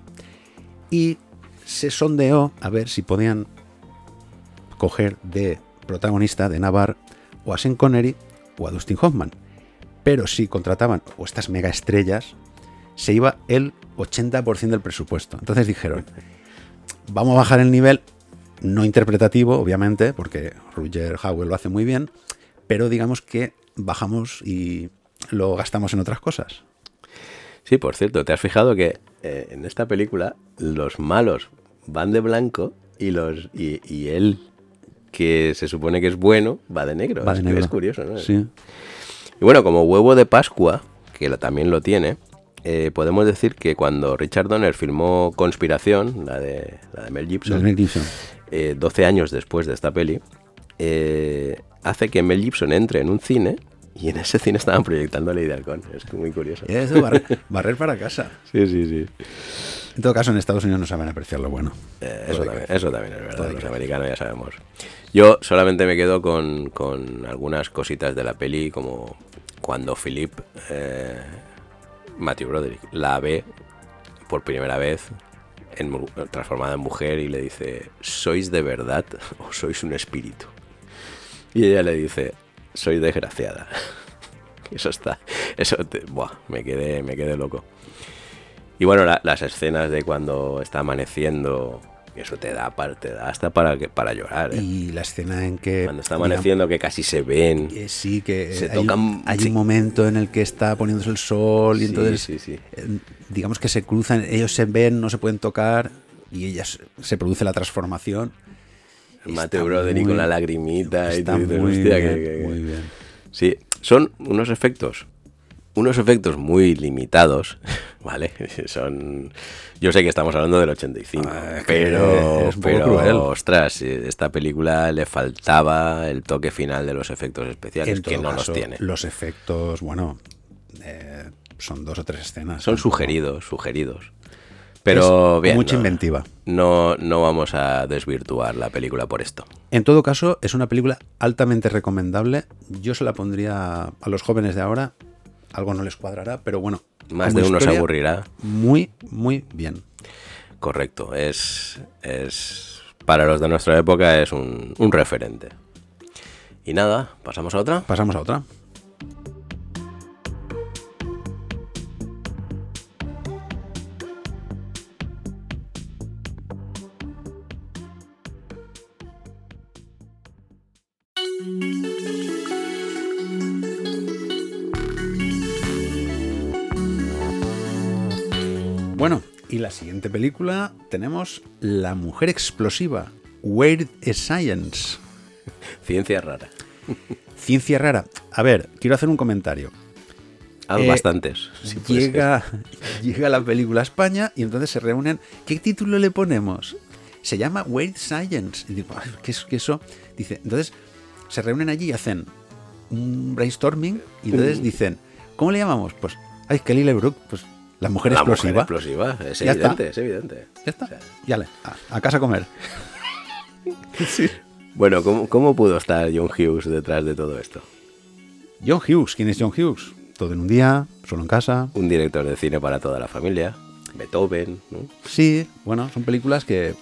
Y se sondeó a ver si podían coger de protagonista de Navarre o a Sean Connery o a Dustin Hoffman. Pero si contrataban o estas mega estrellas, se iba el 80% del presupuesto. Entonces dijeron, vamos a bajar el nivel, no interpretativo, obviamente, porque Roger Howell lo hace muy bien, pero digamos que bajamos y lo gastamos en otras cosas. Sí, por cierto, ¿te has fijado que eh, en esta película los malos van de blanco y los y, y él, que se supone que es bueno, va de negro? Va de es, negro. es curioso, ¿no? Sí. Y bueno, como huevo de Pascua, que también lo tiene, eh, podemos decir que cuando Richard Donner filmó Conspiración, la de, la de Mel Gibson, Mel Gibson. eh, 12 años después de esta peli, eh, hace que Mel Gibson entre en un cine y en ese cine estaban proyectando Ley de Halcón. Es muy curioso. Barrer, barrer para casa. (laughs) Sí, sí, sí. En todo caso, en Estados Unidos no saben apreciar lo bueno. Eh, eso, también, eso también es verdad, los americanos ya sabemos. Yo solamente me quedo con, con algunas cositas de la peli, como cuando Philip, eh, Matthew Broderick, la ve por primera vez transformada en mujer y le dice, ¿sois de verdad o sois un espíritu? Y ella le dice, soy desgraciada. (laughs) Eso está, eso, buah, me quedé, me quedé loco. Y bueno, la- las escenas de cuando está amaneciendo, eso te da, para, te da hasta para, que, para llorar. ¿eh? Y la escena en que... Cuando está amaneciendo, que casi se ven. eh, sí, que Se hay, un- tocan- hay sí. un momento en el que está poniéndose el sol y Sí, entonces... sí, sí. eh, digamos que se cruzan, ellos se ven, no se pueden tocar y ellas se produce la transformación. Mateo Broderick muy- con la lagrimita y Está dices, muy, "Hostia, bien, que- que- muy bien. Sí, son unos efectos, unos efectos muy limitados, (laughs) ¿vale? (laughs) Son, yo sé que estamos hablando del 85, Ah, pero, es pero cruel. ostras, eh, esta película le faltaba el toque final de los efectos especiales En que no caso, los tiene. Los efectos, bueno, eh, son dos o tres escenas. Son sugeridos, sugeridos. Pero Es bien, mucha no, inventiva. No, no vamos a desvirtuar la película por esto. En todo caso, es una película altamente recomendable. Yo se la pondría a los jóvenes de ahora. Algo no les cuadrará, pero bueno. Más de uno se aburrirá. Muy, muy bien. Correcto, es, es para los de nuestra época es un, un referente. Y nada, pasamos a otra. Pasamos a otra. Bueno, y la siguiente película tenemos La mujer explosiva, Weird Science. Ciencia rara. Ciencia rara. A ver, quiero hacer un comentario. Hay Eh, bastantes. llega, (laughs) llega la película a España y entonces se reúnen. ¿Qué título le ponemos? Se llama Weird Science. Y digo, "Ay, ¿qué es que eso? Dice, entonces se reúnen allí y hacen un brainstorming y Mm. entonces dicen, ¿cómo le llamamos? Pues, ay, Kelly LeBrook, pues la mujer La mujer explosiva. explosiva, es Ya está. evidente, es evidente. Ya está. O sea, Y ale, a, a casa a comer. (laughs) bueno, ¿cómo, ¿cómo pudo estar John Hughes detrás de todo esto? John Hughes, ¿quién es John Hughes? Todo en un día, solo en casa. Un director de cine para toda la familia. Beethoven, ¿no? Sí, bueno, son películas que,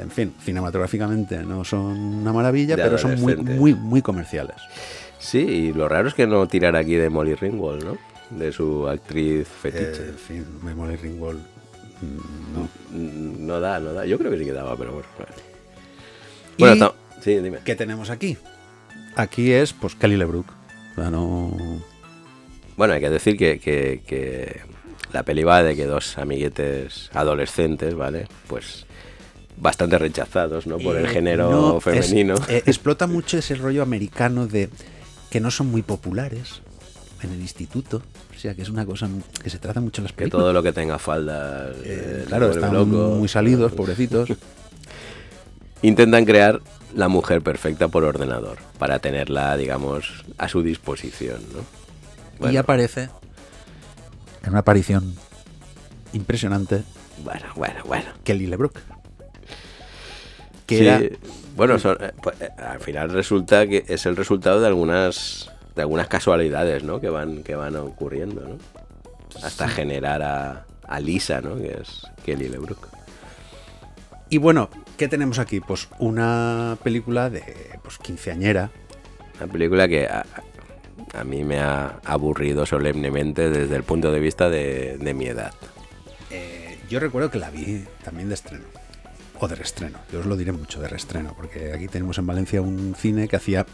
en fin, cinematográficamente no son una maravilla, De pero son muy, muy, muy comerciales. Sí, y lo raro es que no tirara aquí de Molly Ringwald, ¿no? De su actriz Eh, fetiche. en fin, Memory Ringwald. mm, No. Mm, No da, no da. Yo creo que sí que daba, pero bueno. Bueno, sí, dime. ¿Qué tenemos aquí? Aquí es, pues, Kelly LeBrook. Sea, no... Bueno, hay que decir que, que- que la peli va de que dos amiguetes adolescentes, ¿vale? Pues bastante rechazados, ¿no? Por el Eh, género no, es- femenino. eh, explota mucho ese rollo americano de que no son muy populares en el instituto. O sea, que es una cosa que se trata mucho en las que películas. todo lo que tenga faldas. Eh, eh, claro, están loco. muy salidos, pobrecitos. (laughs) intentan crear la mujer perfecta por ordenador para tenerla, digamos, a su disposición, ¿no? Y aparece en una aparición impresionante bueno, bueno, bueno. Kelly LeBrook. Que Sí, era bueno, son- eh, pues, al final resulta que es el resultado de algunas de algunas casualidades, ¿no? Que van que van ocurriendo, ¿no? Hasta generar a, a Lisa, ¿no? Que es Kelly LeBrook. Y bueno, ¿qué tenemos aquí? Pues una película de pues, quinceañera. Una película que a, a mí me ha aburrido solemnemente desde el punto de vista de, de mi edad. Eh, yo recuerdo que la vi también de estreno. O de reestreno. Yo os lo diré mucho de reestreno, porque aquí tenemos en Valencia un cine que hacía,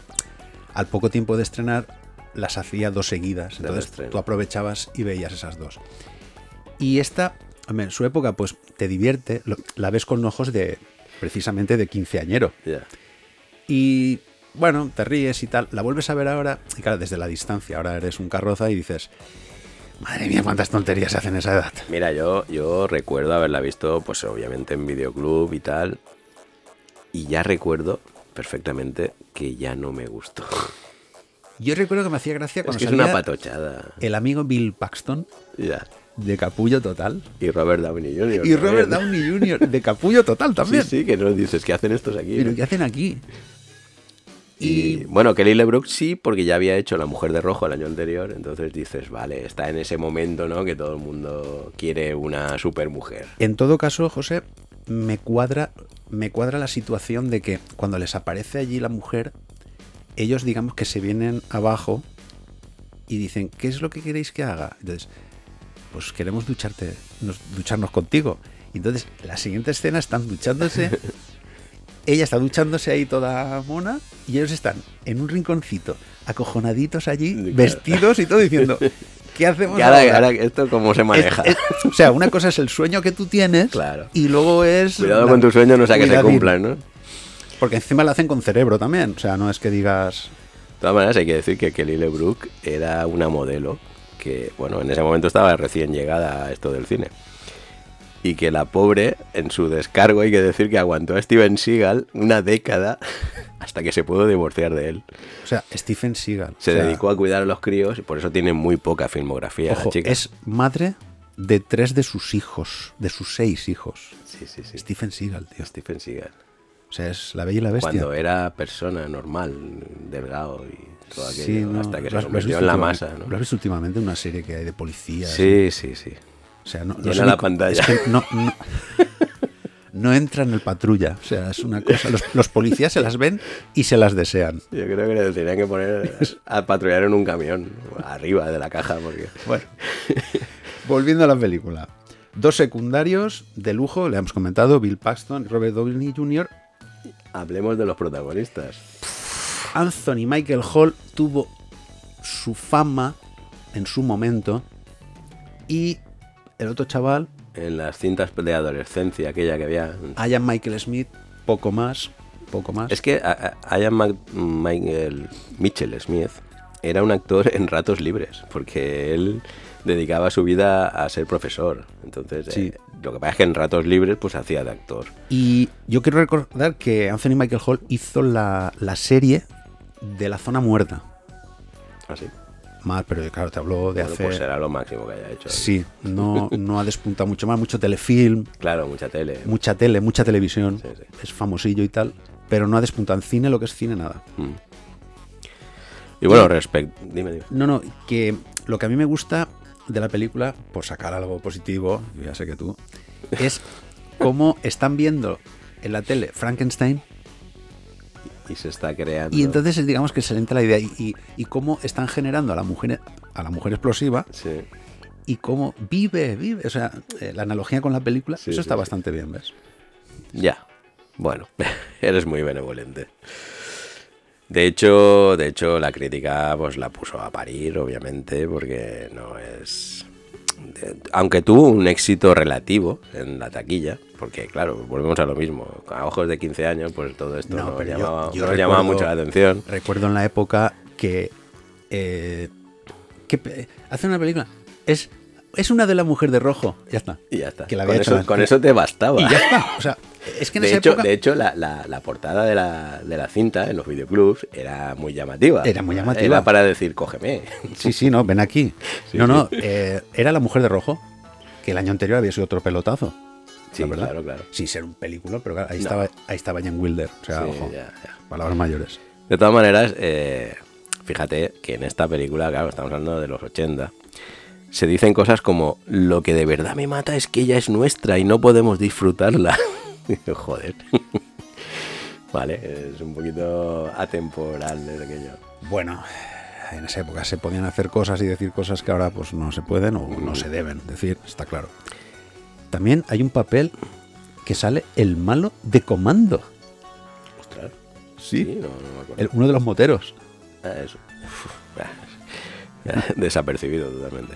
al poco tiempo de estrenar, las hacía dos seguidas. Entonces tú aprovechabas y veías esas dos. Y esta, en su época, pues te divierte, lo- la ves con ojos de precisamente de quinceañero. Ya. Y bueno, te ríes y tal. La vuelves a ver ahora, y claro, desde la distancia. Ahora eres un carroza y dices, madre mía, cuántas tonterías se hacen a esa edad. Mira, yo, yo recuerdo haberla visto, pues obviamente en videoclub y tal. Y ya recuerdo perfectamente que ya no me gustó. Yo recuerdo que me hacía gracia Es cuando que es una patochada. el amigo Bill Paxton Ya. de Capullo Total Y Robert Downey Jr. y Robert. Downey Jr. de Capullo Total también. Sí, sí, que no dices, ¿qué hacen estos aquí? Pero ¿qué hacen aquí? Y bueno, Kelly LeBrook sí, porque ya había hecho La Mujer de Rojo el año anterior, entonces dices, vale, está en ese momento, ¿no? Que todo el mundo quiere una supermujer. En todo caso, José, me cuadra, me cuadra la situación de que cuando les aparece allí la mujer, ellos digamos que se vienen abajo y dicen, ¿qué es lo que queréis que haga? Entonces, pues queremos ducharte, nos- ducharnos contigo. Y entonces, la siguiente escena están duchándose. (laughs) Ella está duchándose ahí toda mona y ellos están en un rinconcito, acojonaditos allí, vestidos y todo diciendo, (laughs) ¿qué hacemos ahora, ahora? ahora, ¿esto cómo se maneja? Es- es- o sea, una cosa es el sueño que tú tienes Claro. y luego es... Cuidado la- con tus sueños, no sea que se cumplan, ¿no? De Porque encima lo hacen con cerebro también. O sea, no es que digas... todas maneras, hay que decir que Kelly LeBrook era una modelo que, bueno, en ese momento estaba recién llegada a esto del cine. Y que la pobre, en su descargo, hay que decir que aguantó a Steven Seagal una década (laughs) hasta que se pudo divorciar de él. O sea, Stephen Seagal. Se o sea, dedicó a cuidar a los críos y por eso tiene muy poca filmografía la chica. es madre de tres de sus hijos, de sus seis hijos. Sí, sí, sí. Stephen Seagal, tío. Stephen Seagal. O sea, es la bella y la bestia. Cuando era persona normal, delgado y todo aquello, Sí, no, hasta que se convirtió en la masa, Lo has ¿no? visto últimamente en una serie que hay de policías. Sí, sí, sí. O sea, no, no Llena la ni- pantalla. es que no, no, (laughs) no entra en el patrulla. O sea, es una cosa. Los, los policías se las ven y se las desean. Yo creo que le tenían que poner a patrullar en un camión, arriba de la caja, porque... Bueno, volviendo a la película. Dos secundarios de lujo, le hemos comentado, Bill Paxton y Robert Downey Jr. Hablemos de los protagonistas. Anthony Michael Hall tuvo su fama en su momento y el otro chaval, En las cintas de adolescencia, aquella que había... Ian Michael Smith, poco más, poco más. Es que a- a- Ian Mac- Michael Mitchell Smith era un actor en ratos libres, porque él dedicaba su vida a ser profesor. Entonces, Sí. eh, lo que pasa es que en ratos libres pues hacía de actor. Y yo quiero recordar que Anthony Michael Hall hizo la, la serie de la zona muerta. Así. Mal, pero claro, te hablo de Bueno, hace... pues será lo máximo que haya hecho. Sí, no, no ha despuntado mucho más, mucho telefilm, Claro, mucha tele. mucha tele, mucha televisión, Sí, sí. es famosillo y tal, pero no ha despuntado en cine lo que es cine nada. Mm. Y bueno, respecto... Dime, dime. No, no, que lo que a mí me gusta de la película, por sacar algo positivo, yo ya sé que tú, es (laughs) cómo están viendo en la tele Frankenstein Y se está creando... y entonces digamos que se le entra la idea y, y- y cómo están generando a la mujer a la mujer explosiva Sí. y cómo vive, vive, o sea, eh, la analogía con la película, Sí, eso sí, está bastante bien, ¿ves? Ya. Bueno, (laughs) eres muy benevolente. De hecho, de hecho, la crítica pues la puso a parir, obviamente, porque no es. Aunque tuvo un éxito relativo en la taquilla, porque claro, volvemos a lo mismo. A ojos de 15 años, pues todo esto No, no, pero yo- llamaba, yo llamaba mucho la atención. Recuerdo en la época que, eh, que pe- hace una película es es una de la mujer de rojo. Ya está. Y ya está. Que la con, eso, antes. con eso te bastaba. Y ya está. O sea, (laughs) es que en de, esa hecho, época de hecho, la, la- la portada de la, de la cinta en los videoclubs era muy llamativa. Era muy llamativa. Era para decir, cógeme. Sí, sí, no, ven aquí. (laughs) Sí, no, no, sí. eh, era La Mujer de Rojo, que el año anterior había sido otro pelotazo. Sí, verdad. claro, claro. Sin ser un película, pero claro, ahí, No. estaba, ahí estaba Jen Wilder. O sea, Sí, ojo, ya, ya. palabras mayores. De todas maneras, eh, fíjate que en esta película, claro, estamos hablando de los 80, se dicen cosas como, lo que de verdad me mata es que ella es nuestra y no podemos disfrutarla. (laughs) Joder. (laughs) vale, es un poquito atemporal de aquello. Bueno, en esa época se podían hacer cosas y decir cosas que ahora pues no se pueden o no se deben decir, está claro. También hay un papel que sale el malo de comando. Ostras. Sí. no, no me acuerdo. El- uno de los moteros. Ah, eso. Uf, (laughs) Desapercibido totalmente.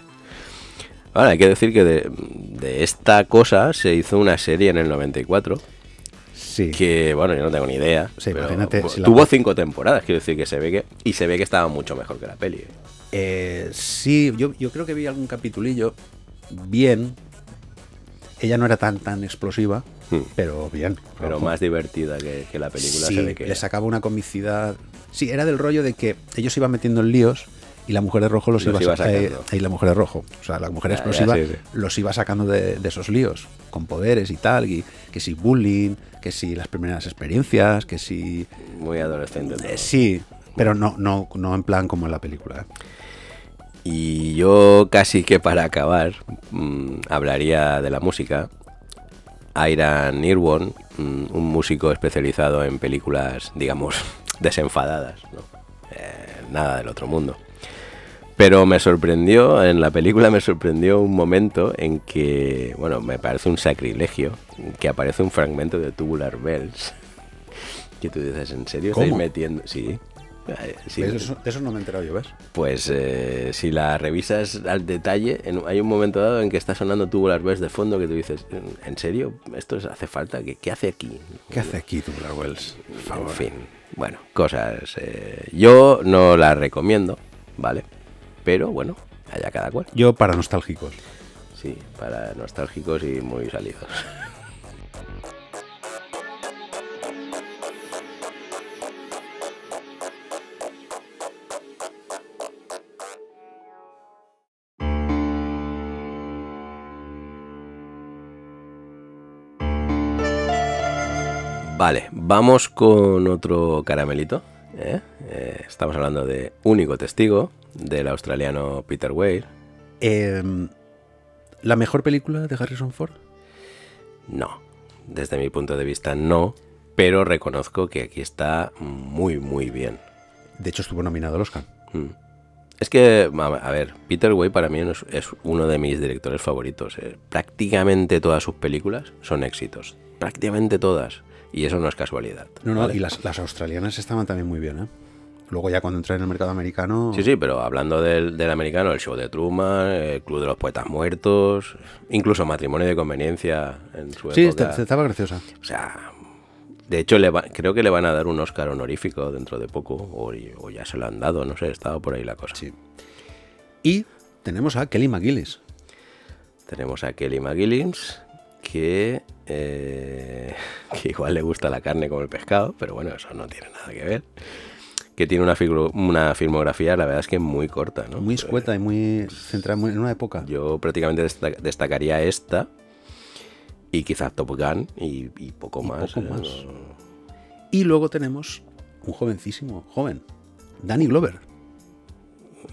Ahora, hay que decir que de, de esta cosa se hizo una serie en el 94 Sí. que, bueno, yo no tengo ni idea. Sí, pero imagínate la- tuvo cinco temporadas, quiero decir que se ve que... Y se ve que estaba mucho mejor que la peli. ¿eh? Eh, sí, yo, yo creo que vi algún capitulillo bien. Ella no era tan tan explosiva, Hmm. pero bien. Pero Ojo. más divertida que, que la película Sí, se ve que... le sacaba una comicidad. Sí, era del rollo de que ellos iban metiendo en líos y la mujer de rojo los, Los iba, eh, sacando. y la mujer de rojo. O sea, la mujer ya, explosiva sí, sí. los iba sacando de, de esos líos, con poderes y tal, y que si bullying, que si las primeras experiencias, que si. Muy adolescente. eh, sí, pero no, no, no en plan como en la película. ¿eh? Y yo casi que para acabar mm, hablaría de la música. Iran Irwin, mm, un músico especializado en películas, digamos, (laughs) desenfadadas, ¿no? Eh, nada del otro mundo. Pero me sorprendió, en la película me sorprendió un momento en que, bueno, me parece un sacrilegio, que aparece un fragmento de Tubular Bells. (laughs) Que tú dices, ¿en serio estáis ¿Cómo? metiendo? Sí. Eh, sí. De, eso, no me he enterado yo, ¿ves? Pues eh, si la revisas al detalle, en- hay un momento dado en que está sonando Tubular Bells de fondo que tú dices, ¿en serio? ¿Esto es- hace falta? ¿Qué, qué hace aquí? ¿Qué hace aquí Tubular Wells? Por En fin, bueno, cosas. eh, yo no la recomiendo, ¿vale? Pero bueno, allá cada cual. Yo para nostálgicos. Sí, para nostálgicos y muy salidos. Vale, vamos con otro caramelito. ¿eh? Eh, estamos hablando de Único Testigo, del australiano Peter Weir. Em, ¿La mejor película de Harrison Ford? No, desde mi punto de vista no, pero reconozco que aquí está muy, muy bien. De hecho, estuvo nominado al Oscar. Mm. Es que, a a ver, Peter Way para mí es, es uno de mis directores favoritos. eh. Prácticamente todas sus películas son éxitos. Prácticamente todas. Y eso no es casualidad. No, no, ¿vale? y las, las australianas estaban también muy bien, ¿eh? Luego ya cuando entré en el mercado americano... Sí, sí, pero hablando del, del americano, el show de Truman, el Club de los Poetas Muertos, incluso Matrimonio de Conveniencia en su Sí, época. esta- estaba graciosa. O sea, de hecho, le va- creo que le van a dar un Oscar honorífico dentro de poco, o, o ya se lo han dado, no sé, estaba por ahí la cosa. Sí. Y tenemos a Kelly McGillis. Tenemos a Kelly McGillins, que, eh, (laughs) que igual le gusta la carne como el pescado, pero bueno, eso no tiene nada que ver. Que tiene una, una filmografía, la verdad es que muy corta, ¿no? Muy escueta y muy centrada en una época. Yo prácticamente desta- destacaría esta y quizás Top Gun y, y poco Y más. poco ¿eh? más. No- Y luego tenemos un jovencísimo, joven, Danny Glover,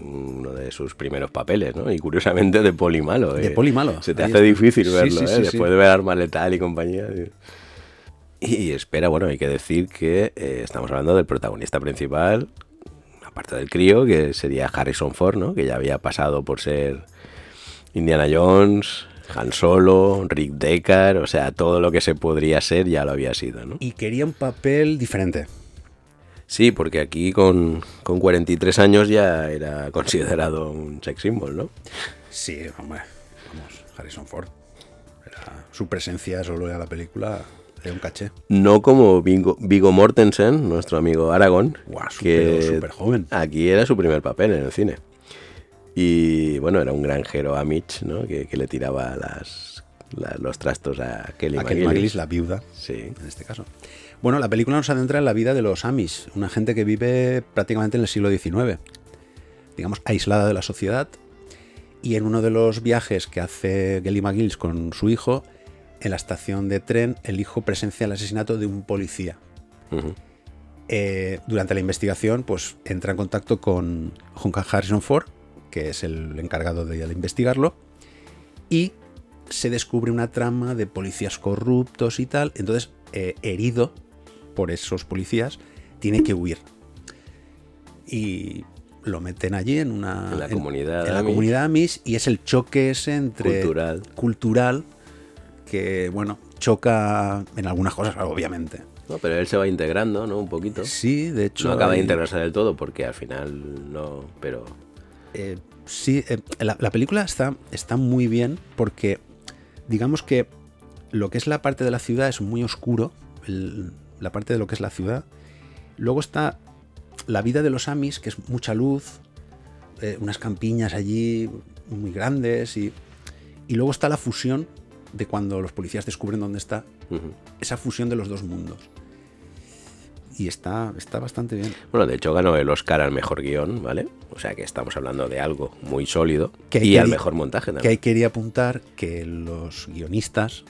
uno de sus primeros papeles, ¿no? Y curiosamente de poli malo. de ¿eh? Poli Malo. Se te Ahí hace está. difícil verlo, sí, ¿eh? sí. Después de ver Arma Letal y compañía. (laughs) Y espera, bueno, hay que decir que eh, estamos hablando del protagonista principal, aparte del crío, que sería Harrison Ford, ¿no? Que ya había pasado por ser Indiana Jones, Han Solo, Rick Deckard, o sea, todo lo que se podría ser ya lo había sido, ¿no? Y quería un papel diferente. Sí, porque aquí con, con 43 años ya era considerado un sex symbol, ¿no? Sí, hombre, vamos, Harrison Ford. Era- su presencia solo en la película de un caché. No como Vigo, Mortensen, nuestro amigo Aragón, que joven. aquí era su primer papel en el cine. Y bueno, era un granjero Amish, ¿no? Que, que le tiraba las, la- los trastos a Kelly A Kelly la viuda, Sí. en este caso. Bueno, la película nos adentra en la vida de los Amish, una gente que vive prácticamente en el siglo XIX, digamos, aislada de la sociedad. Y en uno de los viajes que hace Kelly McGillis con su hijo, en la estación de tren, el hijo presencia el asesinato de un policía. Eh, durante la investigación, pues entra en contacto con Junca Harrison Ford, que es el encargado de, de investigarlo, y se descubre una trama de policías corruptos y tal. Entonces, eh, herido por esos policías, tiene que huir. Y lo meten allí en una En la comunidad en la comunidad Amish y es el choque ese entre Cultural. cultural que bueno choca en algunas cosas obviamente No, pero él se va integrando, ¿no? Un poquito. Sí, de hecho. no acaba de integrarse del todo porque al final no, pero eh, sí, eh, la, la película está, está muy bien porque, digamos que lo que es la parte de la ciudad es muy oscuro, el- la parte de lo que es la ciudad. Luego está la vida de los Amis, que es mucha luz, eh, unas campiñas allí muy grandes y, y luego está la fusión de cuando los policías descubren dónde está, esa fusión de los dos mundos. Y está, está bastante bien. Bueno, de hecho ganó el Oscar al mejor guion, ¿vale? O sea que estamos hablando de algo muy sólido. Que y al mejor montaje Que ahí también. quería apuntar que los guionistas,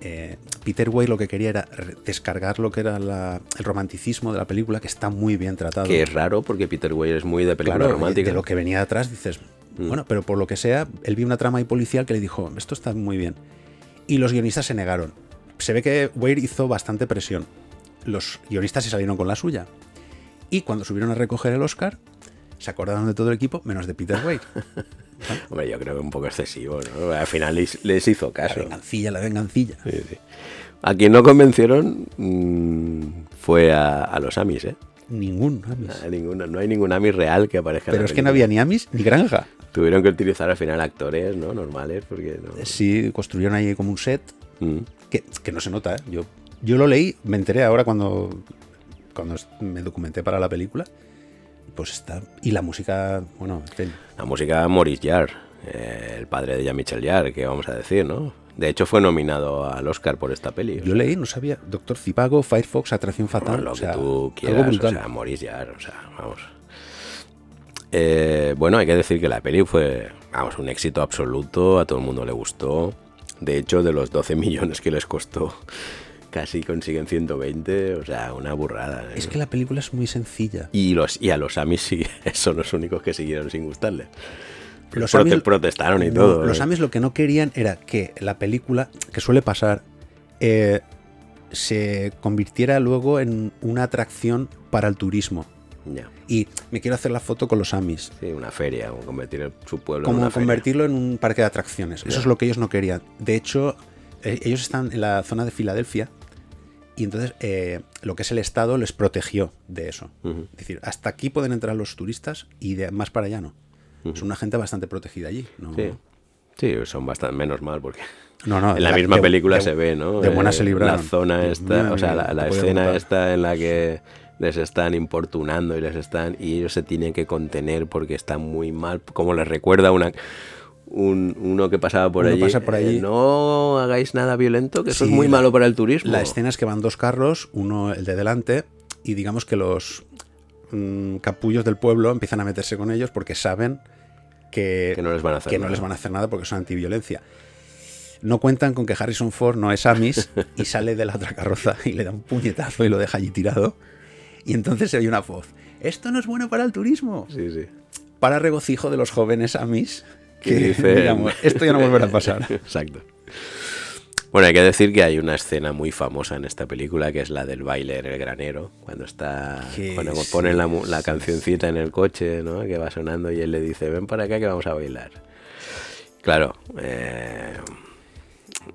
eh, Peter Way lo que quería era descargar lo que era la- el romanticismo de la película, que está muy bien tratado. Que es raro porque Peter Weir es muy de película Claro, romántica. de lo que venía atrás dices, Mm. bueno, pero por lo que sea, él vio una trama ahí policial que le dijo, esto está muy bien. Y los guionistas se negaron. Se ve que Weir hizo bastante presión. Los guionistas se salieron con la suya. Y cuando subieron a recoger el Oscar, se acordaron de todo el equipo, menos de Peter Weir. (laughs) Hombre, yo creo que un poco excesivo, ¿no? Al final les, les hizo La caso. vengancilla, la vengancilla. Sí, sí. A quien no convencieron mm, fue a, a los Amis, ¿eh? Ningún Amis. A ninguna- no hay ningún Amis real que aparezca. en Pero la es que no había ni Amis ni granja. Tuvieron que utilizar al final actores, ¿no? Normales, porque no. Sí, construyeron ahí como un set Mm. que, que no se nota. ¿eh? Yo, yo lo leí, me enteré ahora cuando, cuando me documenté para la película. Pues está. Y la música, bueno, en fin. La música Maurice Jarre, eh, el padre de Jean-Michel Jarre, que vamos a decir, ¿no? De hecho fue nominado al Oscar por esta peli. Yo leí, no sabía. Doctor Zipago, Firefox, Atracción Fatal. lo o que sea, tú algo quieras, o sea, Maurice Jarre, o sea, vamos. Eh, bueno, hay que decir que la peli fue, vamos, un éxito absoluto, a todo el mundo le gustó. De hecho, de los 12 (laughs) millones que les costó, casi consiguen 120, o sea, una burrada. ¿eh? Es que la película es muy sencilla. Y, los, y a los Amis sí, (laughs) son los únicos que siguieron sin gustarle. Los Prote- Amis- protestaron y No, todo. Los ¿eh? Amis lo que no querían era que la película, que suele pasar, eh, se convirtiera luego en una atracción para el turismo. Y me quiero hacer la foto con los Amis. Sí, una feria, o convertir el- su pueblo en Como una feria. convertirlo en un parque de atracciones. Eso es lo que ellos no querían. De hecho, eh, ellos están en la zona de Filadelfia y entonces eh, lo que es el Estado les protegió de eso. Es decir, hasta aquí pueden entrar los turistas y de más para allá no. Es una gente bastante protegida allí. ¿no? Sí. Sí, son bastante menos mal porque No, no, en la misma de- película de- se ve, ¿no? De buena Eh, se libraron. La zona esta, o sea, la, escena esta en la que les están importunando y les están y ellos se tienen que contener porque están muy mal, como les recuerda una un- uno que pasaba por Uno allí. pasa por allí. eh, no hagáis nada violento, que eso es muy la- malo para el turismo. La escena es que van dos carros, uno el de delante, y digamos que los mm, capullos del pueblo empiezan a meterse con ellos porque saben que, Que no les van a hacer que no les van a hacer nada porque son antiviolencia. No cuentan con que Harrison Ford no es Amis (laughs) y sale de la otra carroza y le da un puñetazo y lo deja allí tirado. Y entonces se oye una voz. Esto no es bueno para el turismo. Sí, sí. Para regocijo de los jóvenes Amis que (laughs) dicen- digamos, esto ya no volverá a pasar. (laughs) Exacto. Bueno, hay que decir que hay una escena muy famosa en esta película que es la del baile en el granero, cuando está cuando sí, ponen la, la cancioncita en el coche, ¿no? Que va sonando y él le dice, ven para acá que vamos a bailar. Claro, eh,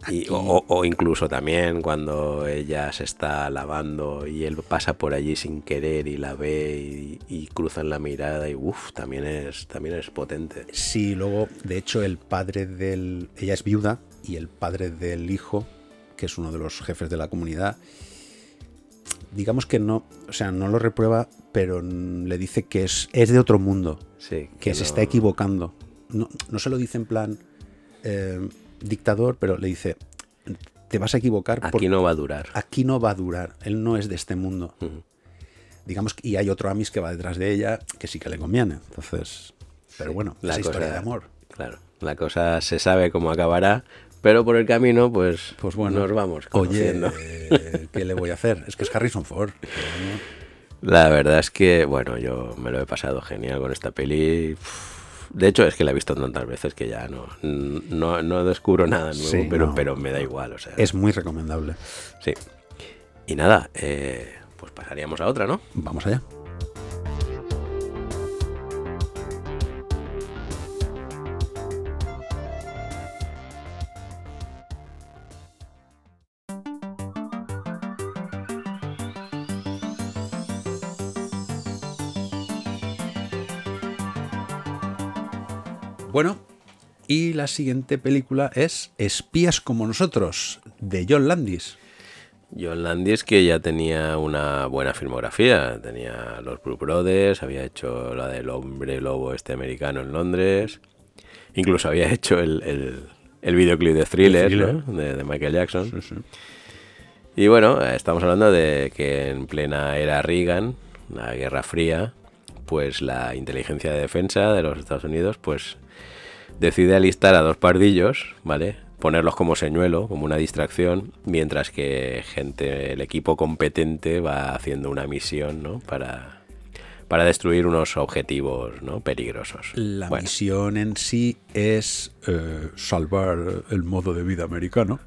y- o, incluso también cuando ella se está lavando y él pasa por allí sin querer y la ve y, y cruzan la mirada y uff, también es, también es potente. Sí, luego, de hecho, el padre del. Ella es viuda y el padre del hijo, que es uno de los jefes de la comunidad, digamos que no, o sea, no lo reprueba, pero le dice que es, es de otro mundo, Sí. que se no- está equivocando. No, no se lo dice en plan eh, dictador, pero le dice, te vas a equivocar Aquí porque no va a durar. aquí no va a durar, él no es de este mundo. Digamos, que- y hay otro Amis que va detrás de ella, que sí que le conviene. Entonces, pero bueno, La esa historia de amor. Claro, la cosa se sabe cómo acabará, pero por el camino, pues, Pues bueno, nos vamos Oye, eh, (laughs) ¿qué le voy a hacer? Es que es Harrison Ford. La verdad es que, bueno, yo me lo he pasado genial con esta peli. Uf, De hecho, es que la he visto tantas veces que ya no, no, no descubro nada nuevo, Sí, pero, no. pero me da igual, o sea. Es muy recomendable. Sí. Y nada, eh, pues pasaríamos a otra, ¿no? Vamos allá. Bueno, y la siguiente película es Espías como nosotros, de John Landis. John Landis que ya tenía una buena filmografía, tenía los Blue Brothers, había hecho la del hombre lobo este americano en Londres, incluso había hecho el, el, el videoclip de Thriller. ¿no? de, de Michael Jackson. Y bueno, estamos hablando de que en plena era Reagan, la Guerra Fría, pues la inteligencia de defensa de los Estados Unidos, pues decide alistar a dos pardillos, ¿vale? Ponerlos como señuelo, como una distracción, mientras que gente, el equipo competente va haciendo una misión, ¿no? Para, para destruir unos objetivos, ¿no? Peligrosos. La Bueno, misión en sí es eh, salvar el modo de vida americano.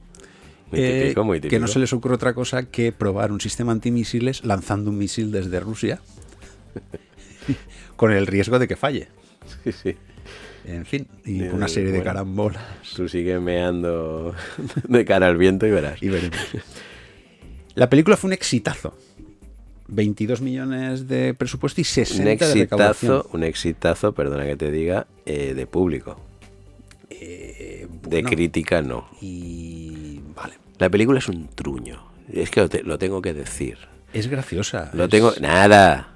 Muy Eh, típico, muy Que no típico. se les ocurre otra cosa que probar un sistema antimisiles lanzando un misil desde Rusia (laughs) (laughs) con el riesgo de que falle. sí, sí. En fin, y Eh, una serie de bueno. carambolas. Tú sigue meando (laughs) de cara al viento y verás. Y veremos. La película fue un exitazo. 22 millones de presupuesto y 60 un de recaudación. exitazo, un exitazo, perdona que te diga, eh, de público. Eh, De crítica no. Y vale. La película es un truño. Es que lo, te- lo tengo que decir. Es graciosa. Lo es- tengo. Nada.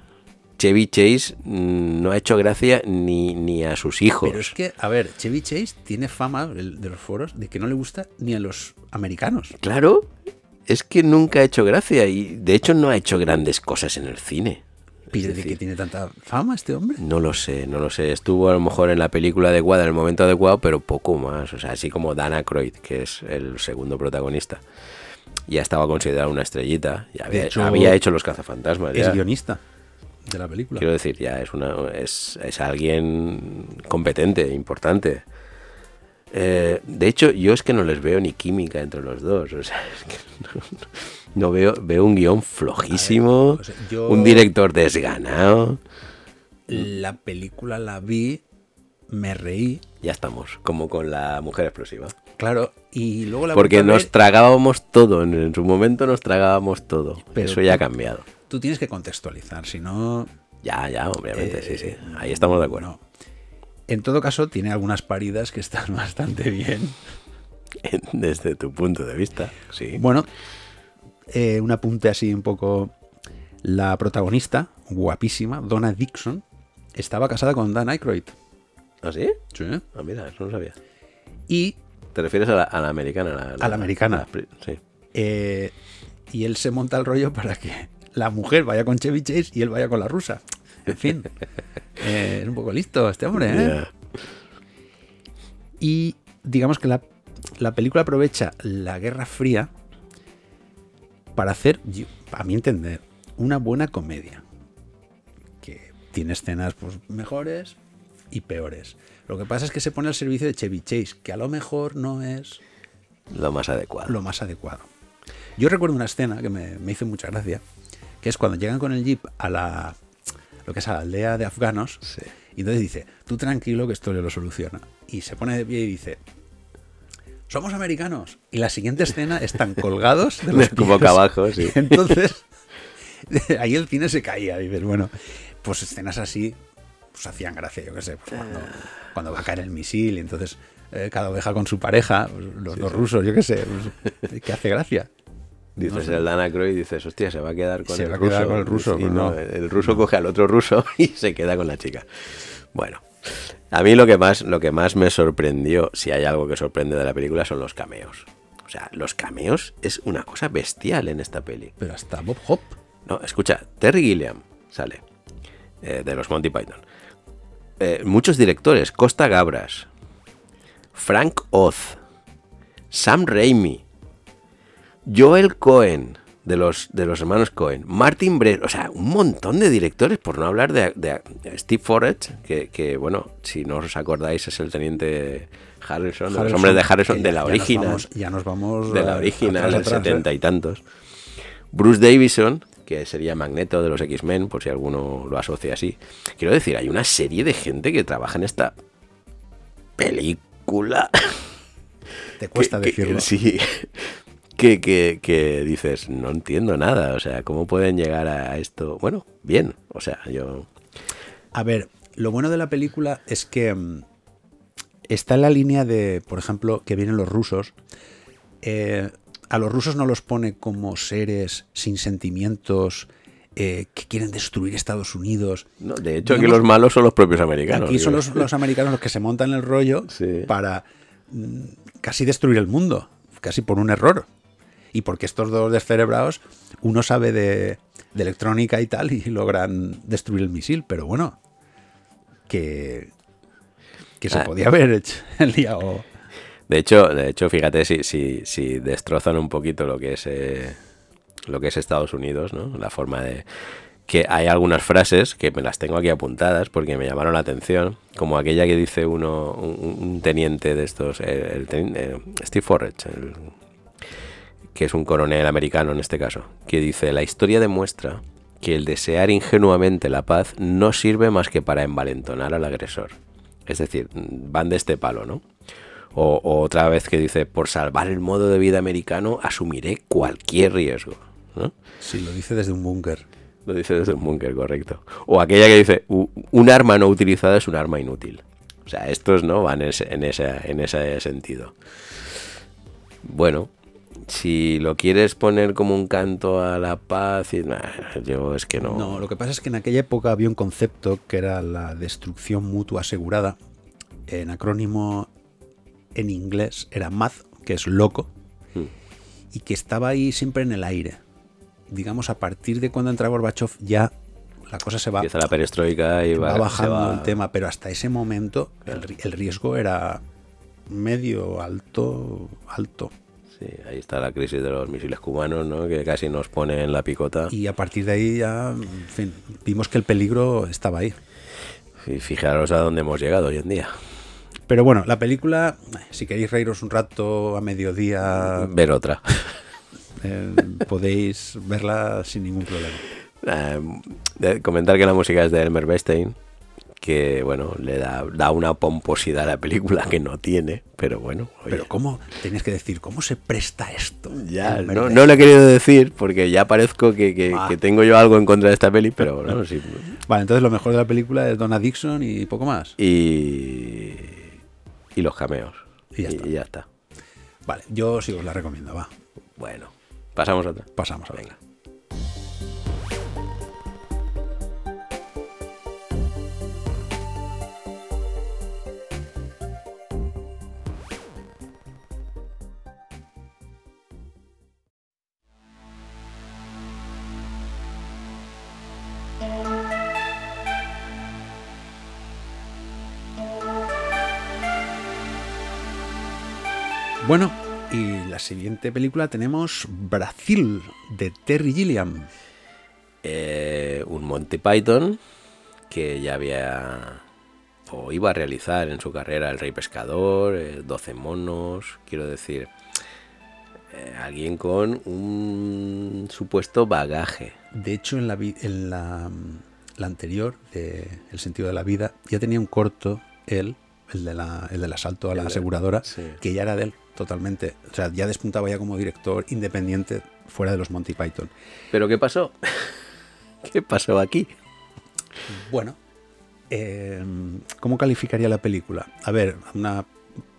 Chevy Chase mm, no ha hecho gracia ni, ni a sus hijos. Pero es que, a ver, Chevy Chase tiene fama de los foros de que no le gusta ni a los americanos. Claro, es que nunca ha hecho gracia y de hecho no ha hecho grandes cosas en el cine. De que tiene tanta fama este hombre. No lo sé, no lo sé. Estuvo a lo mejor en la película adecuada, en el momento adecuado, pero poco más. O sea, así como Dan Aykroyd, que es el segundo protagonista. Ya estaba considerado una estrellita. Ya había, hecho, había hecho los cazafantasmas. Es ya. guionista de la película. Quiero decir, ya es una es, es alguien competente, importante. Eh, de hecho, yo es que no les veo ni química entre los dos. O sea, (laughs) es que no, no veo, veo un guion flojísimo, o sea, yo- un director desganado. La película la vi, me reí, Ya estamos, como con la mujer explosiva. claro, y luego la Porque nos tragábamos todo, en, en su momento nos tragábamos todo. Pero Eso ya ha cambiado. Tú tienes que contextualizar, si no... Ya, ya, obviamente, sí, eh, sí. Ahí estamos de acuerdo. en todo caso, tiene algunas paridas que están (laughs) bastante bien. Desde tu punto de vista, sí. Bueno, eh, un apunte así un poco. La protagonista, guapísima, Donna Dixon, estaba casada con Dan Aykroyd. ¿Ah, sí? Sí. Ah, mira, eso no sabía. Y, ¿Te refieres a la, a la americana? La, A la americana. sí. eh, y él se monta el rollo para que la mujer vaya con Chevy Chase y él vaya con la rusa. En fin, (laughs) eh, es un poco listo este hombre, ¿eh? Y digamos que la, la película aprovecha la Guerra Fría para hacer, a mi entender, una buena comedia. Que tiene escenas pues, mejores y peores. Lo que pasa es que se pone al servicio de Chevy Chase, que a lo mejor no es Lo más adecuado. lo más adecuado. Yo recuerdo una escena que me, me hizo mucha gracia, que es cuando llegan con el jeep a la lo que es a la aldea de afganos, Sí. y entonces dice, tú tranquilo que esto yo lo soluciona. Y se pone de pie y dice, somos americanos. Y la siguiente escena están colgados de (laughs) los boca pies. abajo, sí. (laughs) Entonces, (laughs) ahí el cine se caía. Dices, bueno, pues escenas así, pues hacían gracia, yo qué sé, pues cuando, cuando va a caer el misil y entonces eh, cada oveja con su pareja, pues, los rusos, yo qué sé, pues, que hace gracia. Dices el Dan Aykroyd y dices, hostia, se va a quedar con Se el va ruso. quedar con el ruso, Y no, el ruso coge al otro ruso (laughs) y se queda con la chica. Bueno, a mí lo que más, lo que más me sorprendió, si hay algo que sorprende de la película, son los cameos. O sea, los cameos es una cosa bestial en esta peli. Pero hasta Bob Hop. No, escucha, Terry Gilliam sale eh, de los Monty Python. Eh, muchos directores, Costa Gabras, Frank Oz, Sam Raimi, Joel Cohen de los, de los hermanos Cohen, Martin Brett, o sea, un montón de directores, por no hablar de, de Steve Forrest, que, que, bueno, si no os acordáis es el teniente Harrison, los hombres de Harrison, de la ya nos original vamos- Ya nos vamos. de la original, del ¿eh? setenta y tantos. Bruce Davison, que sería Magneto de los X-Men, por si alguno lo asocia así. Quiero decir, hay una serie de gente que trabaja en esta película. Te cuesta que- que- decirlo. sí. Que, que, que dices, no entiendo nada. O sea, ¿cómo pueden llegar a esto? Bueno, bien. O sea, yo. A ver, lo bueno de la película es que mm, está en la línea de, por ejemplo, que vienen los rusos. Eh, a los rusos no los pone como seres sin sentimientos eh, que quieren destruir Estados Unidos. No, de hecho, aquí Digamos- los malos son los propios americanos. Aquí son los, los americanos los que se montan el rollo Sí. para mm, casi destruir el mundo, casi por un error. Y porque estos dos descerebrados, uno sabe de, de electrónica y tal, y logran destruir el misil, pero bueno, que, que se Ah. podía haber hecho (laughs) el día o... De hecho, de hecho, fíjate si, si, si destrozan un poquito lo que es eh, lo que es Estados Unidos, ¿no? La forma de que hay algunas frases que me las tengo aquí apuntadas porque me llamaron la atención, como aquella que dice uno, un, un teniente de estos, el, eh, Steve Forrest, el- que es un coronel americano en este caso, que dice, la historia demuestra que el desear ingenuamente la paz no sirve más que para envalentonar al agresor. Es decir, van de este palo, ¿no? O, o otra vez que dice, por salvar el modo de vida americano asumiré cualquier riesgo. ¿no? Sí, lo dice desde un búnker. Lo dice desde un búnker, correcto. O aquella que dice, "U- un arma no utilizada es un arma inútil. O sea, estos no van en ese, en ese, en ese sentido. Bueno, si lo quieres poner como un canto a la paz, y, nah, yo es que no. No, lo que pasa es que en aquella época había un concepto que era la destrucción mutua asegurada. En acrónimo en inglés era MAD, que es loco, Hmm. y que estaba ahí siempre en el aire. Digamos, a partir de cuando entra Gorbachev ya la cosa se va, Empieza la perestroika y va, bajando va- el tema, pero hasta ese momento el riesgo era medio, alto, alto. Sí, ahí está la crisis de los misiles cubanos, ¿no? Que casi nos pone en la picota. Y a partir de ahí ya, en fin, vimos que el peligro estaba ahí. Y fijaros a dónde hemos llegado hoy en día. Pero bueno, la película, si queréis reíros un rato a mediodía, Ver otra. (laughs) eh, podéis verla sin ningún problema. Eh, comentar que la música es de Elmer Bernstein, que bueno, le da, da una pomposidad a la película que no tiene, pero bueno. oye. Pero ¿cómo? Tenías que decir, ¿cómo se presta esto? ya, no, no lo he querido decir porque ya parezco que, que- Ah. que tengo yo algo en contra de esta peli, pero bueno, sí. Vale, entonces lo mejor de la película es Donna Dixon y poco más. Y, y los cameos. Y ya está. y ya está. Vale, yo sí os la recomiendo, va. Bueno, pasamos a otra. Pasamos a Venga. La siguiente película tenemos Brasil, de Terry Gilliam. eh, un Monty Python que ya había o iba a realizar en su carrera El Rey Pescador, eh, 12 monos, quiero decir, eh, alguien con un supuesto bagaje. De hecho, en la, en la, la anterior, de El sentido de la vida, ya tenía un corto él, el, de la- el del asalto a la de- aseguradora, sí. que ya era de él totalmente. O sea, ya despuntaba ya como director independiente fuera de los Monty Python. ¿Pero qué pasó? (laughs) ¿Qué pasó aquí? Bueno, eh, ¿cómo calificaría la película? A ver, una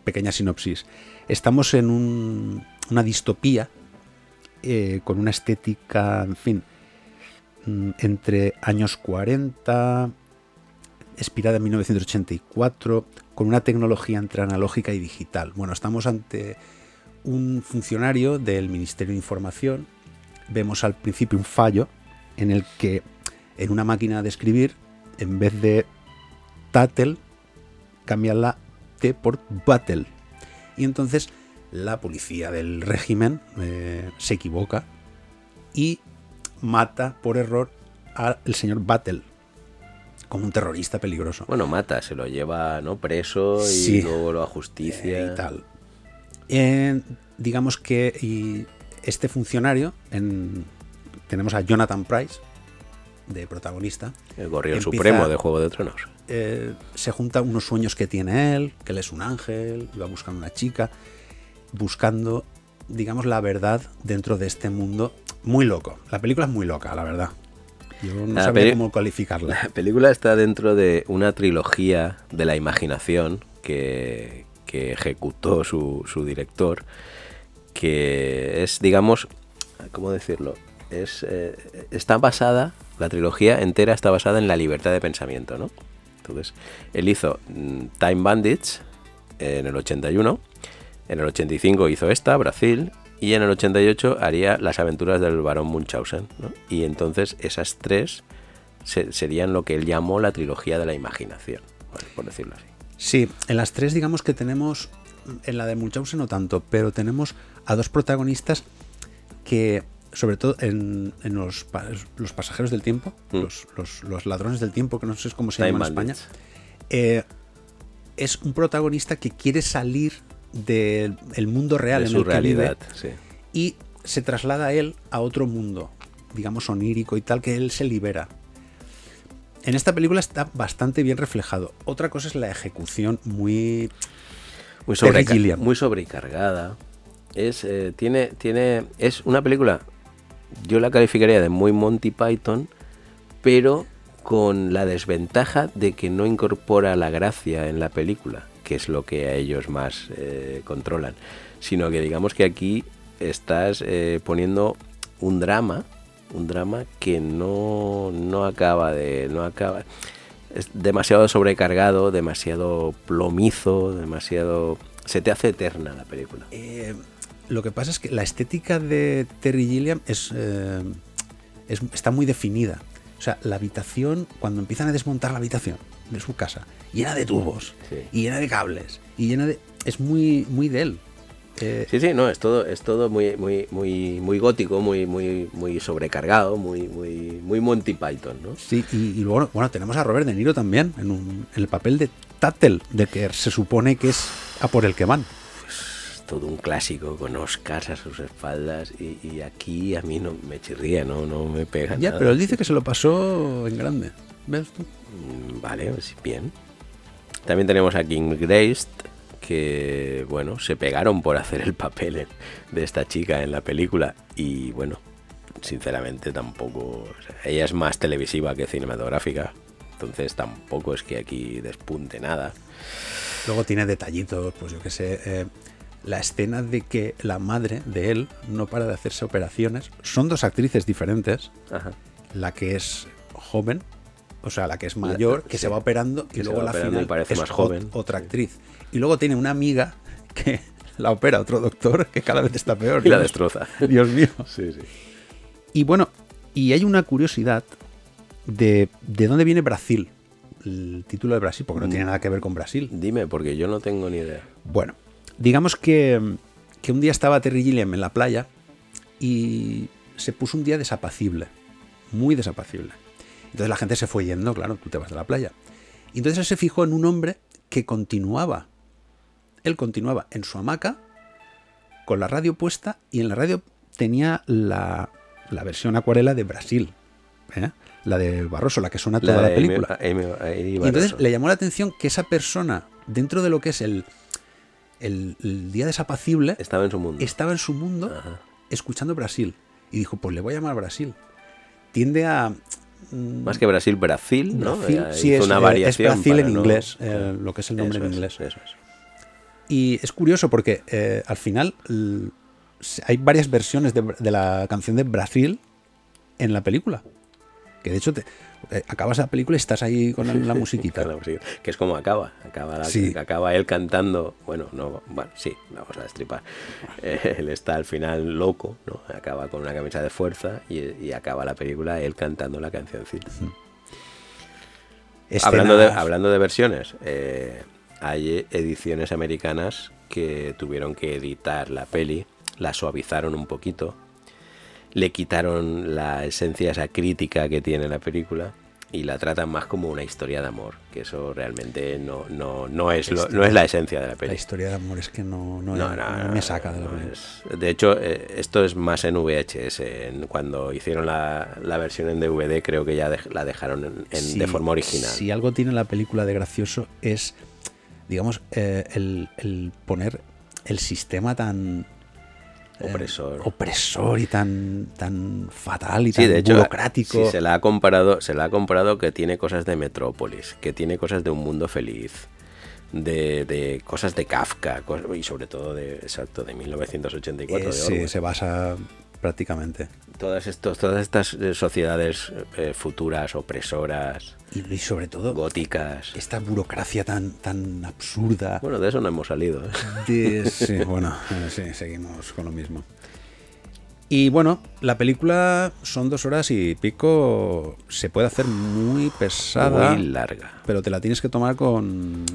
pequeña sinopsis. Estamos en un- una distopía eh, con una estética, en fin, mm, entre años 40, expirada en 1984, con una tecnología entre analógica y digital. Bueno, estamos ante un funcionario del Ministerio de Información. Vemos al principio un fallo en el que en una máquina de escribir, en vez de Tattle, cambian la T por Battle. Y entonces la policía del régimen eh, se equivoca y mata por error al señor Battle como un terrorista peligroso. Bueno, mata, se lo lleva ¿no? preso y luego lo a justicia. Eh, y tal. Eh, digamos que y este funcionario, en, tenemos a Jonathan Price, de protagonista. El gorrión supremo de Juego de Tronos. Eh, se junta unos sueños que tiene él, que él es un ángel, y va buscando una chica, buscando, digamos, la verdad dentro de este mundo muy loco. La película es muy loca, la verdad. Yo no sabía cómo calificarla. La película está dentro de una trilogía de la imaginación que, que ejecutó su, su director, que es, digamos, ¿cómo decirlo? Es, eh, está basada, la trilogía entera está basada en la libertad de pensamiento, ¿no? Entonces, él hizo mm, Time Bandits en el 81, en el 85 hizo esta, Brasil, y en el 88 haría Las aventuras del barón Munchausen. Y entonces esas tres serían lo que él llamó la trilogía de la imaginación, por decirlo así. Sí, en las tres digamos que tenemos, en la de Munchausen no tanto, pero tenemos a dos protagonistas que, sobre todo en, los, los, pasajeros del tiempo, mm. los, ladrones del tiempo, que no sé cómo se llama en España, eh, es un protagonista que quiere salir del mundo real en el que vive y se traslada él a otro mundo, digamos onírico y tal, que él se libera. En esta película está bastante bien reflejado. Otra cosa es la ejecución muy muy, muy sobrecargada. Es eh, tiene tiene es una película yo la calificaría de muy Monty Python, pero con la desventaja de que no incorpora la gracia en la película que es lo que a ellos más eh, controlan, sino que digamos que aquí estás eh, poniendo un drama, un drama que no, no acaba de, no acaba, es demasiado sobrecargado, demasiado plomizo, demasiado, se te hace eterna la película. Eh, lo que pasa es que la estética de Terry Gilliam es, está muy definida. O sea, la habitación, cuando empiezan a desmontar la habitación de su casa, llena de tubos, y llena de cables, y llena de... Es muy, muy de él. Eh, sí, sí, no, es todo, es todo muy, muy, muy, muy gótico, muy, muy, muy sobrecargado, muy, muy, muy Monty Python, ¿no? Sí, y, luego, bueno, tenemos a Robert De Niro también, en, un, en el papel de Tattel, de que se supone que es a por el que van todo un clásico con Oscars a sus espaldas y, aquí a mí no me chirría, no, no me pega. Ya, pero él dice que se lo pasó en grande. ¿Ves tú? Mm, vale, pues bien. También tenemos a King Grace, que bueno, se pegaron por hacer el papel de esta chica en la película y bueno, sinceramente tampoco, ella es más televisiva que cinematográfica, entonces tampoco es que aquí despunte nada. Luego tiene detallitos, pues yo qué sé, eh, la escena de que la madre de él no para de hacerse operaciones. Son dos actrices diferentes. La que es joven, o sea, la que es mayor, que se va operando y luego la final parece más joven. otra actriz. Y luego tiene una amiga que (laughs) la opera otro doctor que cada vez está peor. (laughs) Y la destroza. (laughs) Dios mío. Sí, sí. Y bueno, y hay una curiosidad de, de dónde viene Brasil. El título de Brasil, porque no mm. tiene nada que ver con Brasil. Dime, porque yo no tengo ni idea. Bueno, Digamos que, que un día estaba Terry Gilliam en la playa y se puso un día desapacible, muy desapacible. Entonces la gente se fue yendo, claro, tú te vas de la playa. Y entonces él se fijó en un hombre que continuaba. Él continuaba en su hamaca, con la radio puesta, y en la radio tenía la, la versión acuarela de Brasil. ¿eh? La de Barroso, la que suena toda la, película. y entonces le llamó la atención que esa persona, dentro de lo que es el, el, día desapacible estaba en su mundo, estaba en su mundo escuchando Brasil. Y dijo, pues le voy a llamar Brasil. Tiende a... Mm, Más que Brasil, Brasil, ¿no? Brasil, eh, sí, es, una variación es Brasil en inglés, eh, lo que es el nombre en inglés. Eso es. Y es curioso porque eh, al final hay varias versiones de, de la canción de Brasil en la película. Que de hecho te, eh, acabas la película y estás ahí con la, (laughs) la musiquita. Que es como acaba, acaba, la- Sí. acaba él cantando, bueno, no, bueno, sí, vamos a destripar. Eh, él está al final loco, ¿no? Acaba con una camisa de fuerza y, y acaba la película él cantando la cancioncita. Hablando de, hablando de versiones, eh, hay ediciones americanas que tuvieron que editar la peli, la suavizaron un poquito, le quitaron la esencia, esa crítica que tiene la película y la tratan más como una historia de amor, que eso realmente no, no, no, es, lo- no es la esencia de la La peli. historia de amor es que no, no, No, no no, me saca de la película. es- De hecho, eh, esto es más en VHS. en- cuando hicieron la, la versión en DVD, creo que ya la dejaron en- en- Si- de forma original. Si algo tiene la película de gracioso es, digamos, eh, el, el poner el sistema tan eh, Opresor. opresor y tan, tan fatal y Sí, tan de hecho, burocrático. sí, se la ha comparado, se la ha comparado que tiene cosas de Metrópolis, que tiene cosas de un mundo feliz, de, de cosas de Kafka y sobre todo de exacto de 1984 Eh, de sí, se basa prácticamente. Todas estos, todas estas eh, sociedades eh, futuras, opresoras, Y, y sobre todo, góticas. esta burocracia tan, tan absurda. Bueno, de eso no hemos salido. ¿eh? de- sí, bueno, sí, seguimos con lo mismo. Y bueno, la película son dos horas y pico. Se puede hacer muy pesada. Muy larga. pero te la tienes que tomar con.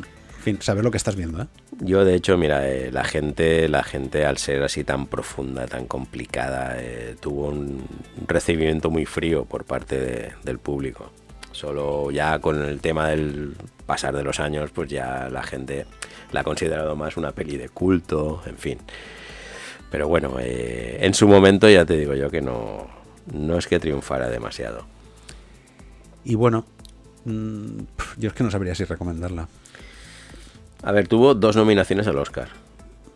Fin, saber lo que estás viendo, ¿eh? Yo, de hecho, mira, eh, la gente, la gente al ser así tan profunda, tan complicada, eh, tuvo un recibimiento muy frío por parte de- del público. Solo ya con el tema del pasar de los años, pues ya la gente la ha considerado más una peli de culto, en fin. Pero bueno, eh, en su momento ya te digo yo que no, no es que triunfara demasiado. Y bueno, mm, yo es que no sabría si recomendarla. A ver, tuvo dos nominaciones al Oscar.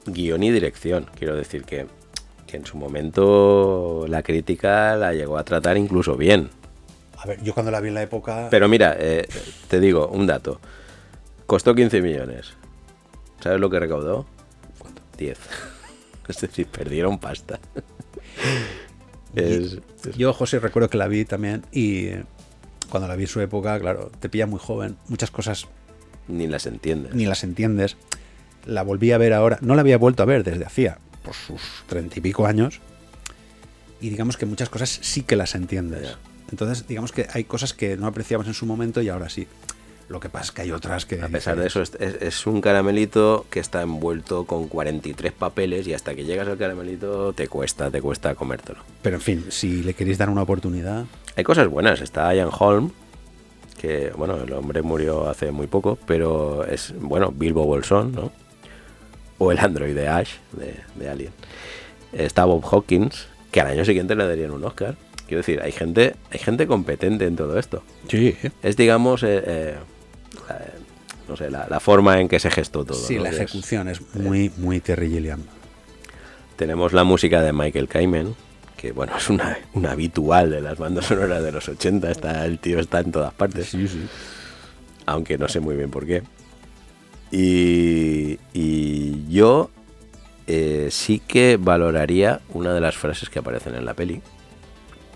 Guión y dirección. Quiero decir que, que en su momento la crítica la llegó a tratar incluso bien. A ver, yo cuando la vi en la época. Pero mira, eh, te digo un dato. Costó 15 millones. ¿Sabes lo que recaudó? 10. (laughs) Es decir, perdieron pasta. (laughs) Es- es- Yo, José, recuerdo que la vi también y cuando la vi en su época, claro, te pilla muy joven, muchas cosas ni las entiendes. ni las entiendes. La volví a ver ahora, no la había vuelto a ver desde hacía por sus treinta y pico años. Y digamos que muchas cosas sí que las entiendes. Entonces, digamos que hay cosas que no apreciabas en su momento y ahora sí. Lo que pasa es que hay otras que. A pesar de eso, es, es- es un caramelito que está envuelto con 43 papeles y hasta que llegas al caramelito te cuesta, te cuesta comértelo. Pero en fin, si le queréis dar una oportunidad. Hay cosas buenas. Está Ian Holm, que bueno, el hombre murió hace muy poco, pero es, bueno, Bilbo Bolsón, ¿no? O el androide Ash de, de Alien. Está Bob Hawkins, que al año siguiente le darían un Oscar. Quiero decir, hay gente, hay gente competente en todo esto. Sí, Es, digamos, eh, eh, la- no sé, la, la forma en que se gestó todo. sí, ¿no? la es- ejecución es muy, muy Terry Gilliam. Tenemos la música de Michael Kamen, que bueno, es una, una habitual de las bandas sonoras de los 80. Está, el tío está en todas partes. Sí, sí. aunque no sé muy bien por qué. Y, y yo eh, sí que valoraría una de las frases que aparecen en la peli,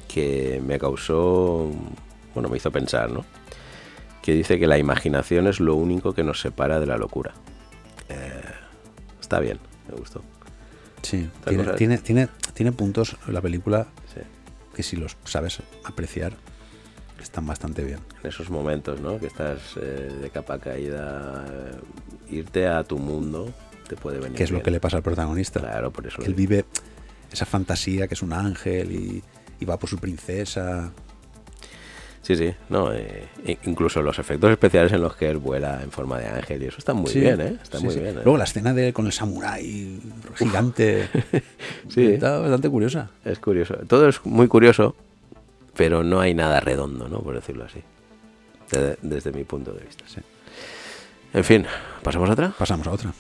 que me causó, bueno, me hizo pensar, ¿no? Que dice que la imaginación es lo único que nos separa de la locura. Eh, está bien, me gustó. Sí, tiene, tiene, tiene, tiene puntos la película Sí. que si los sabes apreciar están bastante bien. En esos momentos, ¿no? Que estás eh, de capa caída, eh, irte a tu mundo te puede venir. Que es lo que le pasa al protagonista. Claro, por eso. Él vive esa fantasía que es un ángel y, y va por su princesa. Sí, sí, no, eh, incluso los efectos especiales en los que él vuela en forma de ángel y eso está muy Sí, bien, ¿eh? Está sí, muy sí. bien. ¿eh? Luego la escena de con el samurái gigante (laughs) Sí. está bastante curiosa. Es curioso. Todo es muy curioso, pero no hay nada redondo, ¿no? Por decirlo así. De- desde mi punto de vista. Sí. En fin, ¿pasamos a otra? Pasamos a otra.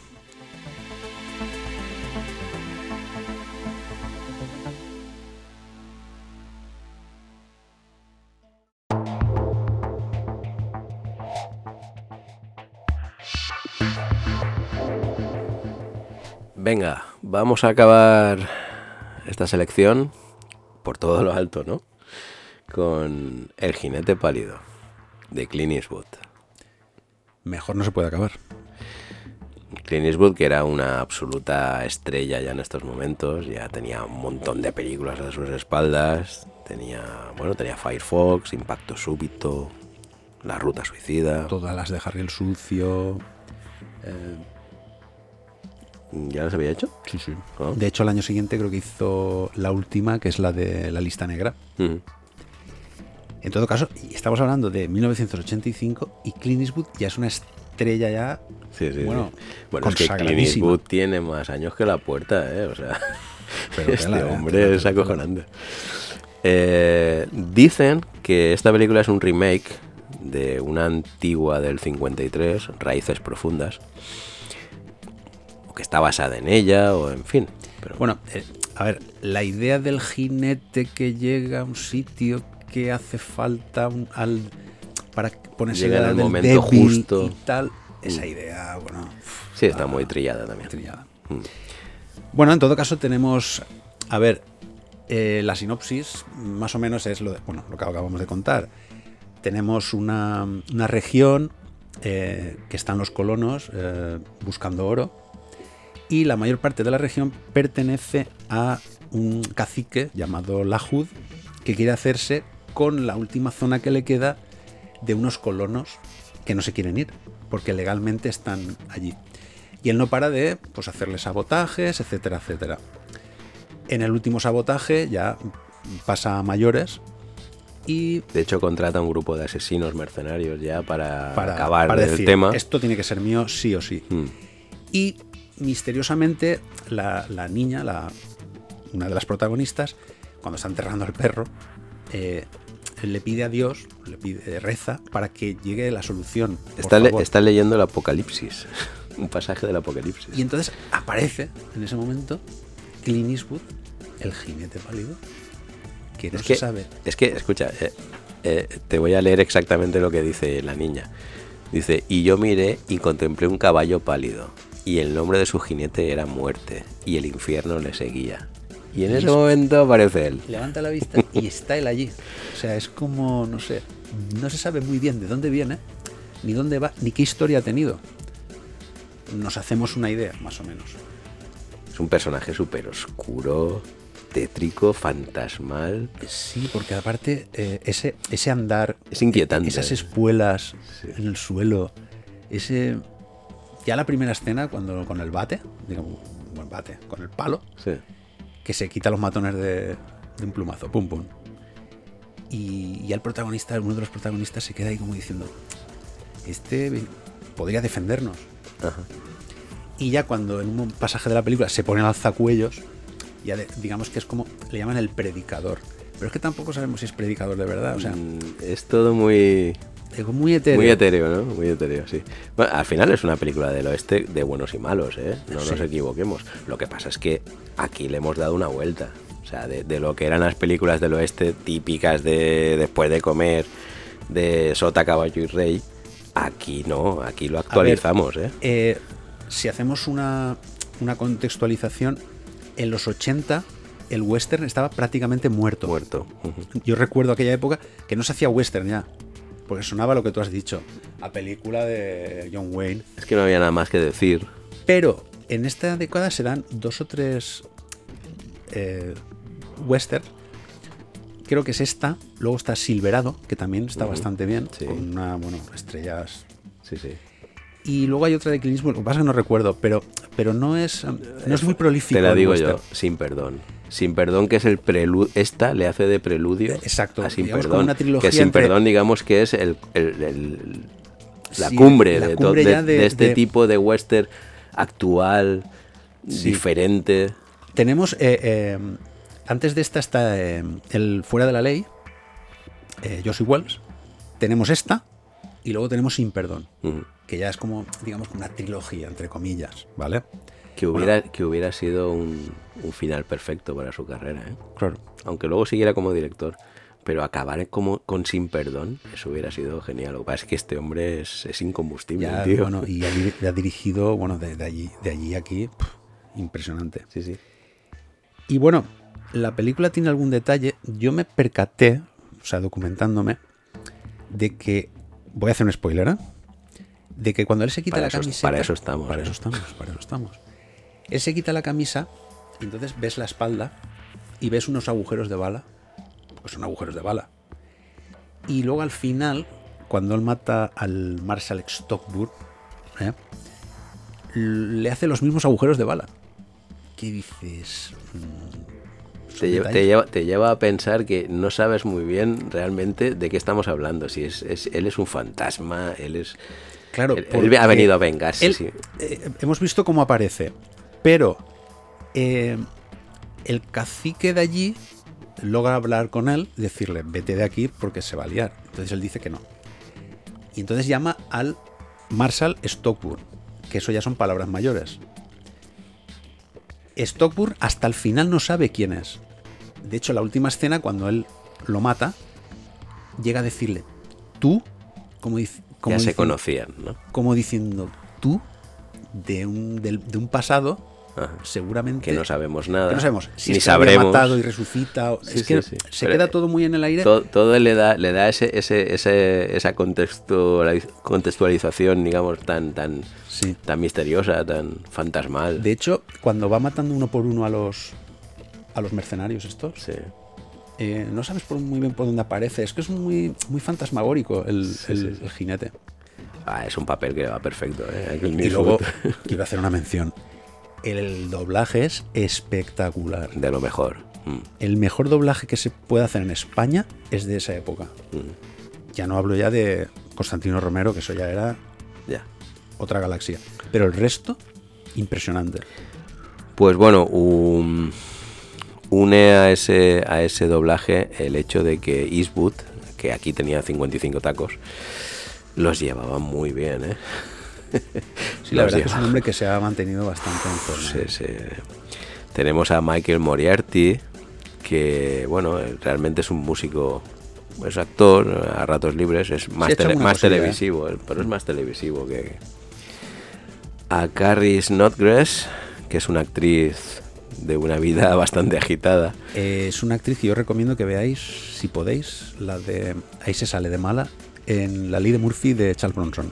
Venga, vamos a acabar esta selección por todo lo alto, ¿no? Con El jinete pálido de Clint Eastwood. Mejor no se puede acabar. Clint Eastwood, que era una absoluta estrella ya en estos momentos, ya tenía un montón de películas a sus espaldas, tenía, bueno, tenía Firefox, Impacto Súbito, La Ruta Suicida. Todas las de Harry el Sucio. eh, ¿Ya las había hecho? sí, sí. Ah. De hecho, el año siguiente creo que hizo la última, que es la de la lista negra. En todo caso, estamos hablando de 1985 y Clint Eastwood ya es una estrella ya. Sí, sí, sí. Bueno, Bueno, es que Clint. Eastwood tiene más años que la puerta, ¿eh? O sea, (laughs) Pero este ¿eh? hombre es acojonante. Eh, dicen que esta película es un remake de una antigua del 53, Raíces Profundas, o que está basada en ella, o en fin. Pero Bueno, eh, a ver, la idea del jinete que llega a un sitio que hace falta un- al, para ponerse Llega en el momento justo. y tal, esa idea, bueno, sí, está muy trillada también. trillada. Mm. Bueno, en todo caso tenemos, a ver, eh, la sinopsis más o menos es lo, de- bueno, lo que acabamos de contar. Tenemos una, una región eh, que están los colonos eh, buscando oro y la mayor parte de la región pertenece a un cacique llamado Lahud que quiere hacerse con la última zona que le queda de unos colonos que no se quieren ir porque legalmente están allí. Y él no para de pues, hacerle sabotajes, etcétera, etcétera. En el último sabotaje ya pasa a mayores y De hecho, contrata un grupo de asesinos mercenarios ya para, para, acabar para el decir, tema. esto tiene que ser mío sí o sí. Mm. Y misteriosamente la, la niña, la, una de las protagonistas, cuando está enterrando al perro, eh, le pide a Dios, le pide, reza para que llegue la solución. le- está leyendo el Apocalipsis, (laughs) un pasaje del Apocalipsis. Y entonces aparece en ese momento Clint Eastwood, el jinete pálido, que no es, se que, sabe. es que, escucha, eh, eh, te voy a leer exactamente lo que dice la niña. Dice, y yo miré y contemplé un caballo pálido, y el nombre de su jinete era muerte, y el infierno le seguía. Y en ese momento aparece él. Levanta la vista y está él allí. O sea, es como, no sé, no se sabe muy bien de dónde viene, ni dónde va, ni qué historia ha tenido. Nos hacemos una idea, más o menos. Es un personaje súper oscuro, tétrico, fantasmal. Sí, porque aparte eh, ese, ese andar, Es inquietante. esas espuelas en el suelo, ese... Ya la primera escena, cuando con el bate, digamos, con el bate, con el palo, Sí. que se quita los matones de, de un plumazo, pum pum. Y, y el protagonista, uno de los protagonistas se queda ahí como diciendo, este podría defendernos. Ajá. Y ya cuando en un pasaje de la película se ponen alzacuellos, ya de- digamos que es como, le llaman el predicador. Pero es que tampoco sabemos si es predicador de verdad, o sea, Mm, es todo muy, es muy etéreo. muy etéreo, ¿no? Muy etéreo, sí. Bueno, al final es una película del oeste de buenos y malos, ¿eh? No nos equivoquemos. Lo que pasa es que aquí le hemos dado una vuelta. O sea, de, de lo que eran las películas del oeste típicas de después de comer, de Sota, Caballo y Rey, aquí no, aquí lo actualizamos, ¿eh? Eh, si hacemos una, una contextualización, en los 80 el western estaba prácticamente muerto. Muerto. Yo recuerdo aquella época que no se hacía western ya, porque sonaba lo que tú has dicho, a película de John Wayne. Es que no había nada más que decir. Pero en esta década se dan dos o tres eh, western. Creo que es esta. Luego está Silverado, que también está bastante bien, sí. con una, bueno, estrellas. Sí, sí. Y luego hay otra de Clint Eastwood, lo que pasa es que no recuerdo, pero, pero no es no es muy prolífico. Te la digo yo, sin perdón. Sin perdón, que es el preludio. Esta le hace de preludio. Exacto, A sin digamos perdón. una trilogía que sin entre- perdón, digamos que es el, el- el- la Sí, cumbre, la de, cumbre de- ya de- de este tipo de western actual, Sí. diferente. Tenemos, eh, eh, antes de esta está eh, el Fuera de la Ley, Josie Wells. Tenemos esta y luego tenemos Sin Perdón, que ya es como, digamos, una trilogía, entre comillas, ¿vale? Que hubiera, que hubiera sido un, un final perfecto para su carrera, ¿eh? Claro. aunque luego siguiera como director. Pero acabar como con sin perdón, eso hubiera sido genial. Lo que pasa es que este hombre es, es incombustible, Ya, tío. bueno, y ha, ha dirigido, bueno, de, de allí, de allí a aquí, impresionante. Sí, sí. Y bueno, la película tiene algún detalle. Yo me percaté, o sea, documentándome, de que. Voy a hacer un spoiler, ¿eh? De que cuando él se quita Para la eso- camiseta. para eso estamos, Para ¿eh? eso estamos, para eso estamos. Él se quita la camisa y entonces ves la espalda y ves unos agujeros de bala. Pues son agujeros de bala. Y luego al final, cuando él mata al Marshal Stockburg, ¿eh? le hace los mismos agujeros de bala. ¿Qué dices? Mm, Te lleva, te, detalles. lleva, te lleva a pensar que no sabes muy bien realmente de qué estamos hablando. Si es, es- él es un fantasma, él es. Claro, él, él ha venido a vengarse. él- sí. eh, hemos visto cómo aparece, pero eh, el cacique de allí logra hablar con él y decirle, vete de aquí porque se va a liar. Entonces él dice que no. Y entonces llama al Marshal Stockburg, que eso ya son palabras mayores. Stockburg hasta el final no sabe quién es. De hecho, la última escena, cuando él lo mata, llega a decirle, tú, como dice... Como ya se diciendo- conocían, ¿no? como diciendo tú de un, de un pasado Ajá. seguramente Que no sabemos nada. que no sabemos si ni es que sabremos. matado y resucita Sí, es que sí, sí. se Pero, queda eh, todo muy en el aire Todo, todo le da, le da ese, ese, ese- esa contextualiz- contextualización, digamos, tan, tan, tan misteriosa, tan fantasmal. de hecho cuando va matando uno por uno a los a los mercenarios estos eh, no sabes por- muy bien por dónde aparece es que es muy muy fantasmagórico el, el- el jinete Ah, es un papel que va perfecto, ¿eh? Y luego (laughs) quiero hacer una mención el doblaje es espectacular de lo mejor. Mm. el mejor doblaje que se puede hacer en España es de esa época. Ya no hablo ya de Constantino Romero, que eso ya era otra galaxia. Pero el resto, impresionante. Pues bueno, un- une a ese, a ese doblaje el hecho de que Eastwood, que aquí tenía 55 tacos, los llevaba muy bien, ¿eh? (laughs) Sí, la verdad que es un hombre que se ha mantenido bastante en forma. Sí, sí. Tenemos a Michael Moriarty, que, bueno, eh, realmente es un músico, es actor a ratos libres, es más, tele- más ¿eh? televisivo, eh, pero es más televisivo que... A Carrie Snodgrass, que es una actriz de una vida (laughs) bastante agitada. Eh, es una actriz que yo recomiendo que veáis, si podéis, la de Ahí se sale de mala, en La ley de Murphy de Charles Bronson.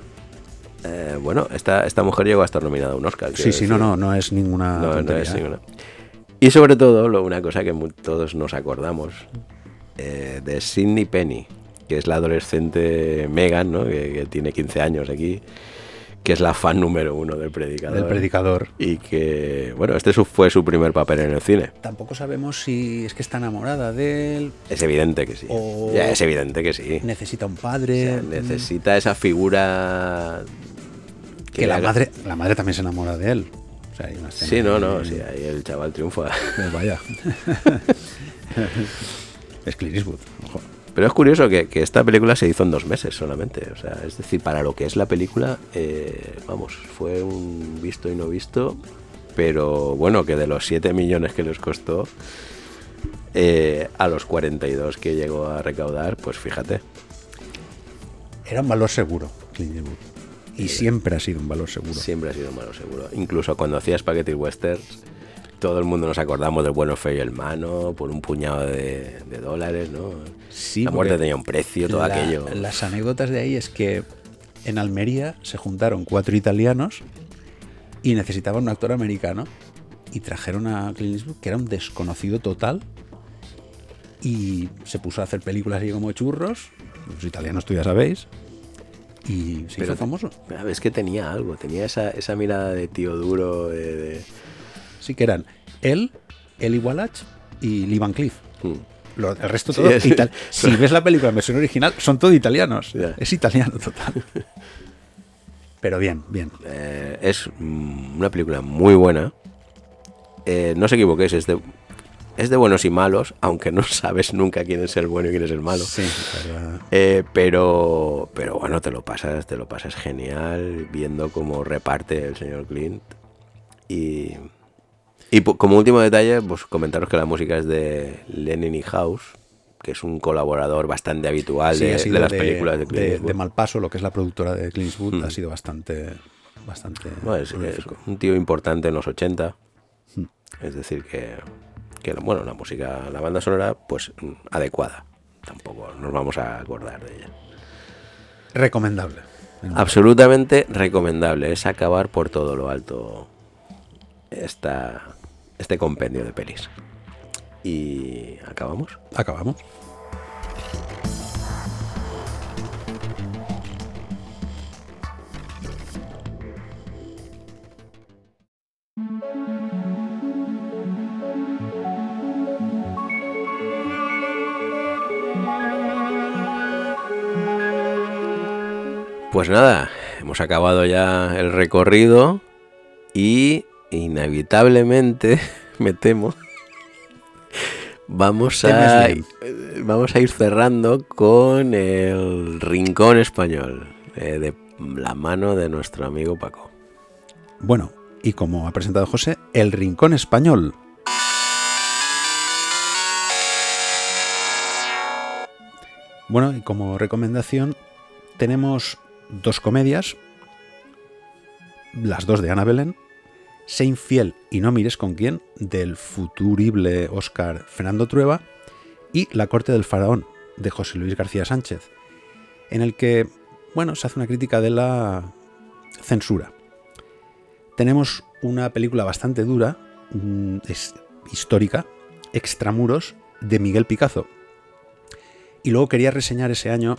Eh, bueno, esta, esta mujer llegó a estar nominada a un Oscar. Sí, sí, no, decir. no, no es ninguna No, no es ¿eh? ninguna. Y sobre todo, lo- una cosa que todos nos acordamos, eh, de Sidney Penny, que es la adolescente Megan, ¿no? que, que tiene 15 años aquí, que es la fan número uno del predicador. Del predicador. Y que, bueno, este fue su primer papel en el cine. Tampoco sabemos si es que está enamorada de él, Es evidente que sí. O- Ya, es evidente que sí. necesita un O padre. sea, necesita esa figura que la haga- madre, la madre también se enamora de él. O sea, hay una escena Sí, no, no, sí, ahí el chaval triunfa. Pues vaya. (laughs) es Clint Eastwood, ojo. Pero es curioso que, que esta película se hizo en dos meses solamente. O sea, es decir, para lo que es la película, eh, vamos, fue un visto y no visto. Pero bueno, que de los 7 millones que les costó, eh, a los 42 que llegó a recaudar, pues fíjate. Era un valor seguro, Clint Eastwood. Y siempre ha sido un valor seguro. Siempre ha sido malo seguro. Incluso cuando hacía Spaghetti Westerns, todo el mundo nos acordamos del bueno, feo y el mano, por un puñado de, de dólares, ¿no? Sí, la muerte tenía un precio, todo la- aquello. Las anécdotas de ahí es que en Almería se juntaron cuatro italianos y necesitaban un actor americano y trajeron a Clint Eastwood, que era un desconocido total, y se puso a hacer películas así como churros. Los italianos, tú ya sabéis. Y se hizo famoso. Ah, Es que tenía algo, tenía esa, esa mirada de tío duro, de... de- Sí que eran él, Eli Wallach y Lee Van Cleef. Hmm. Lo- el resto Sí, todo es- (laughs) Si ves la película en versión original, son todo italianos. Es italiano total. (laughs) Pero bien, bien. Eh, es una película muy buena. Eh, no os equivoquéis, es de, es de buenos y malos, aunque no (laughs) sabes nunca quién es el bueno y quién es el malo. Sí. Eh, pero, pero bueno, te lo pasas, te lo pasas genial viendo cómo reparte el señor Clint. Y, y como último detalle, pues comentaros que la música es de Lenin y House, que es un colaborador bastante habitual Sí, de, las películas de Clint de, Eastwood. de Malpaso, lo que es la productora de Clint Eastwood, Mm. ha sido bastante, bastante es, es un tío importante en los 80. Es decir, que, que bueno, la música, la banda sonora, pues mm, adecuada. Tampoco nos vamos a acordar de ella. Recomendable. Absolutamente recomendable. Es acabar por todo lo alto esta, este compendio de pelis. Y acabamos. Acabamos. Pues nada, hemos acabado ya el recorrido y inevitablemente, (laughs) me temo, vamos a, vamos a ir cerrando con el rincón español, eh, de la mano de nuestro amigo Paco. Bueno, y como ha presentado José, el rincón español. Bueno, y como recomendación tenemos dos comedias, las dos de Ana Belén, Sé infiel y no mires con quién, del futurible Oscar Fernando Trueba, y La corte del faraón, de José Luis García Sánchez, en el que, bueno, se hace una crítica de la censura. Tenemos una película bastante dura, mm, es histórica, Extramuros, de Miguel Picazo. Y luego quería reseñar ese año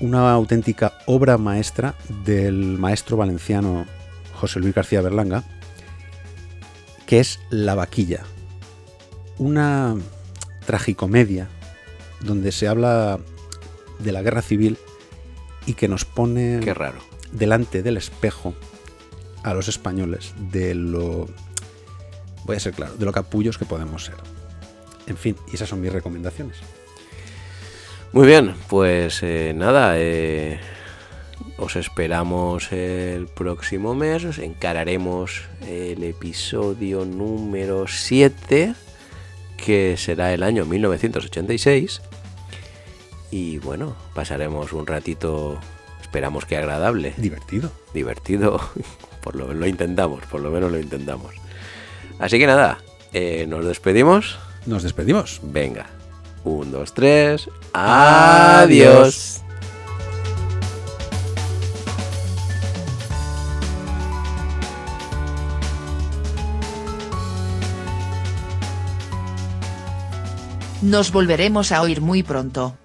una auténtica obra maestra del maestro valenciano José Luis García Berlanga, que es La vaquilla. Una tragicomedia donde se habla de la guerra civil y que nos pone Qué raro. delante del espejo a los españoles de lo voy a ser claro, de lo capullos que podemos ser. En fin, y esas son mis recomendaciones. Muy bien, pues eh, nada, eh, os esperamos el próximo mes, os encararemos el episodio número 7, que será el año 1986. Y bueno, pasaremos un ratito, esperamos que agradable. Divertido. Divertido, (laughs) por lo, lo intentamos, por lo menos lo intentamos. Así que nada, eh, nos despedimos. Nos despedimos. Venga, un, dos, tres. Adiós. Nos volveremos a oír muy pronto.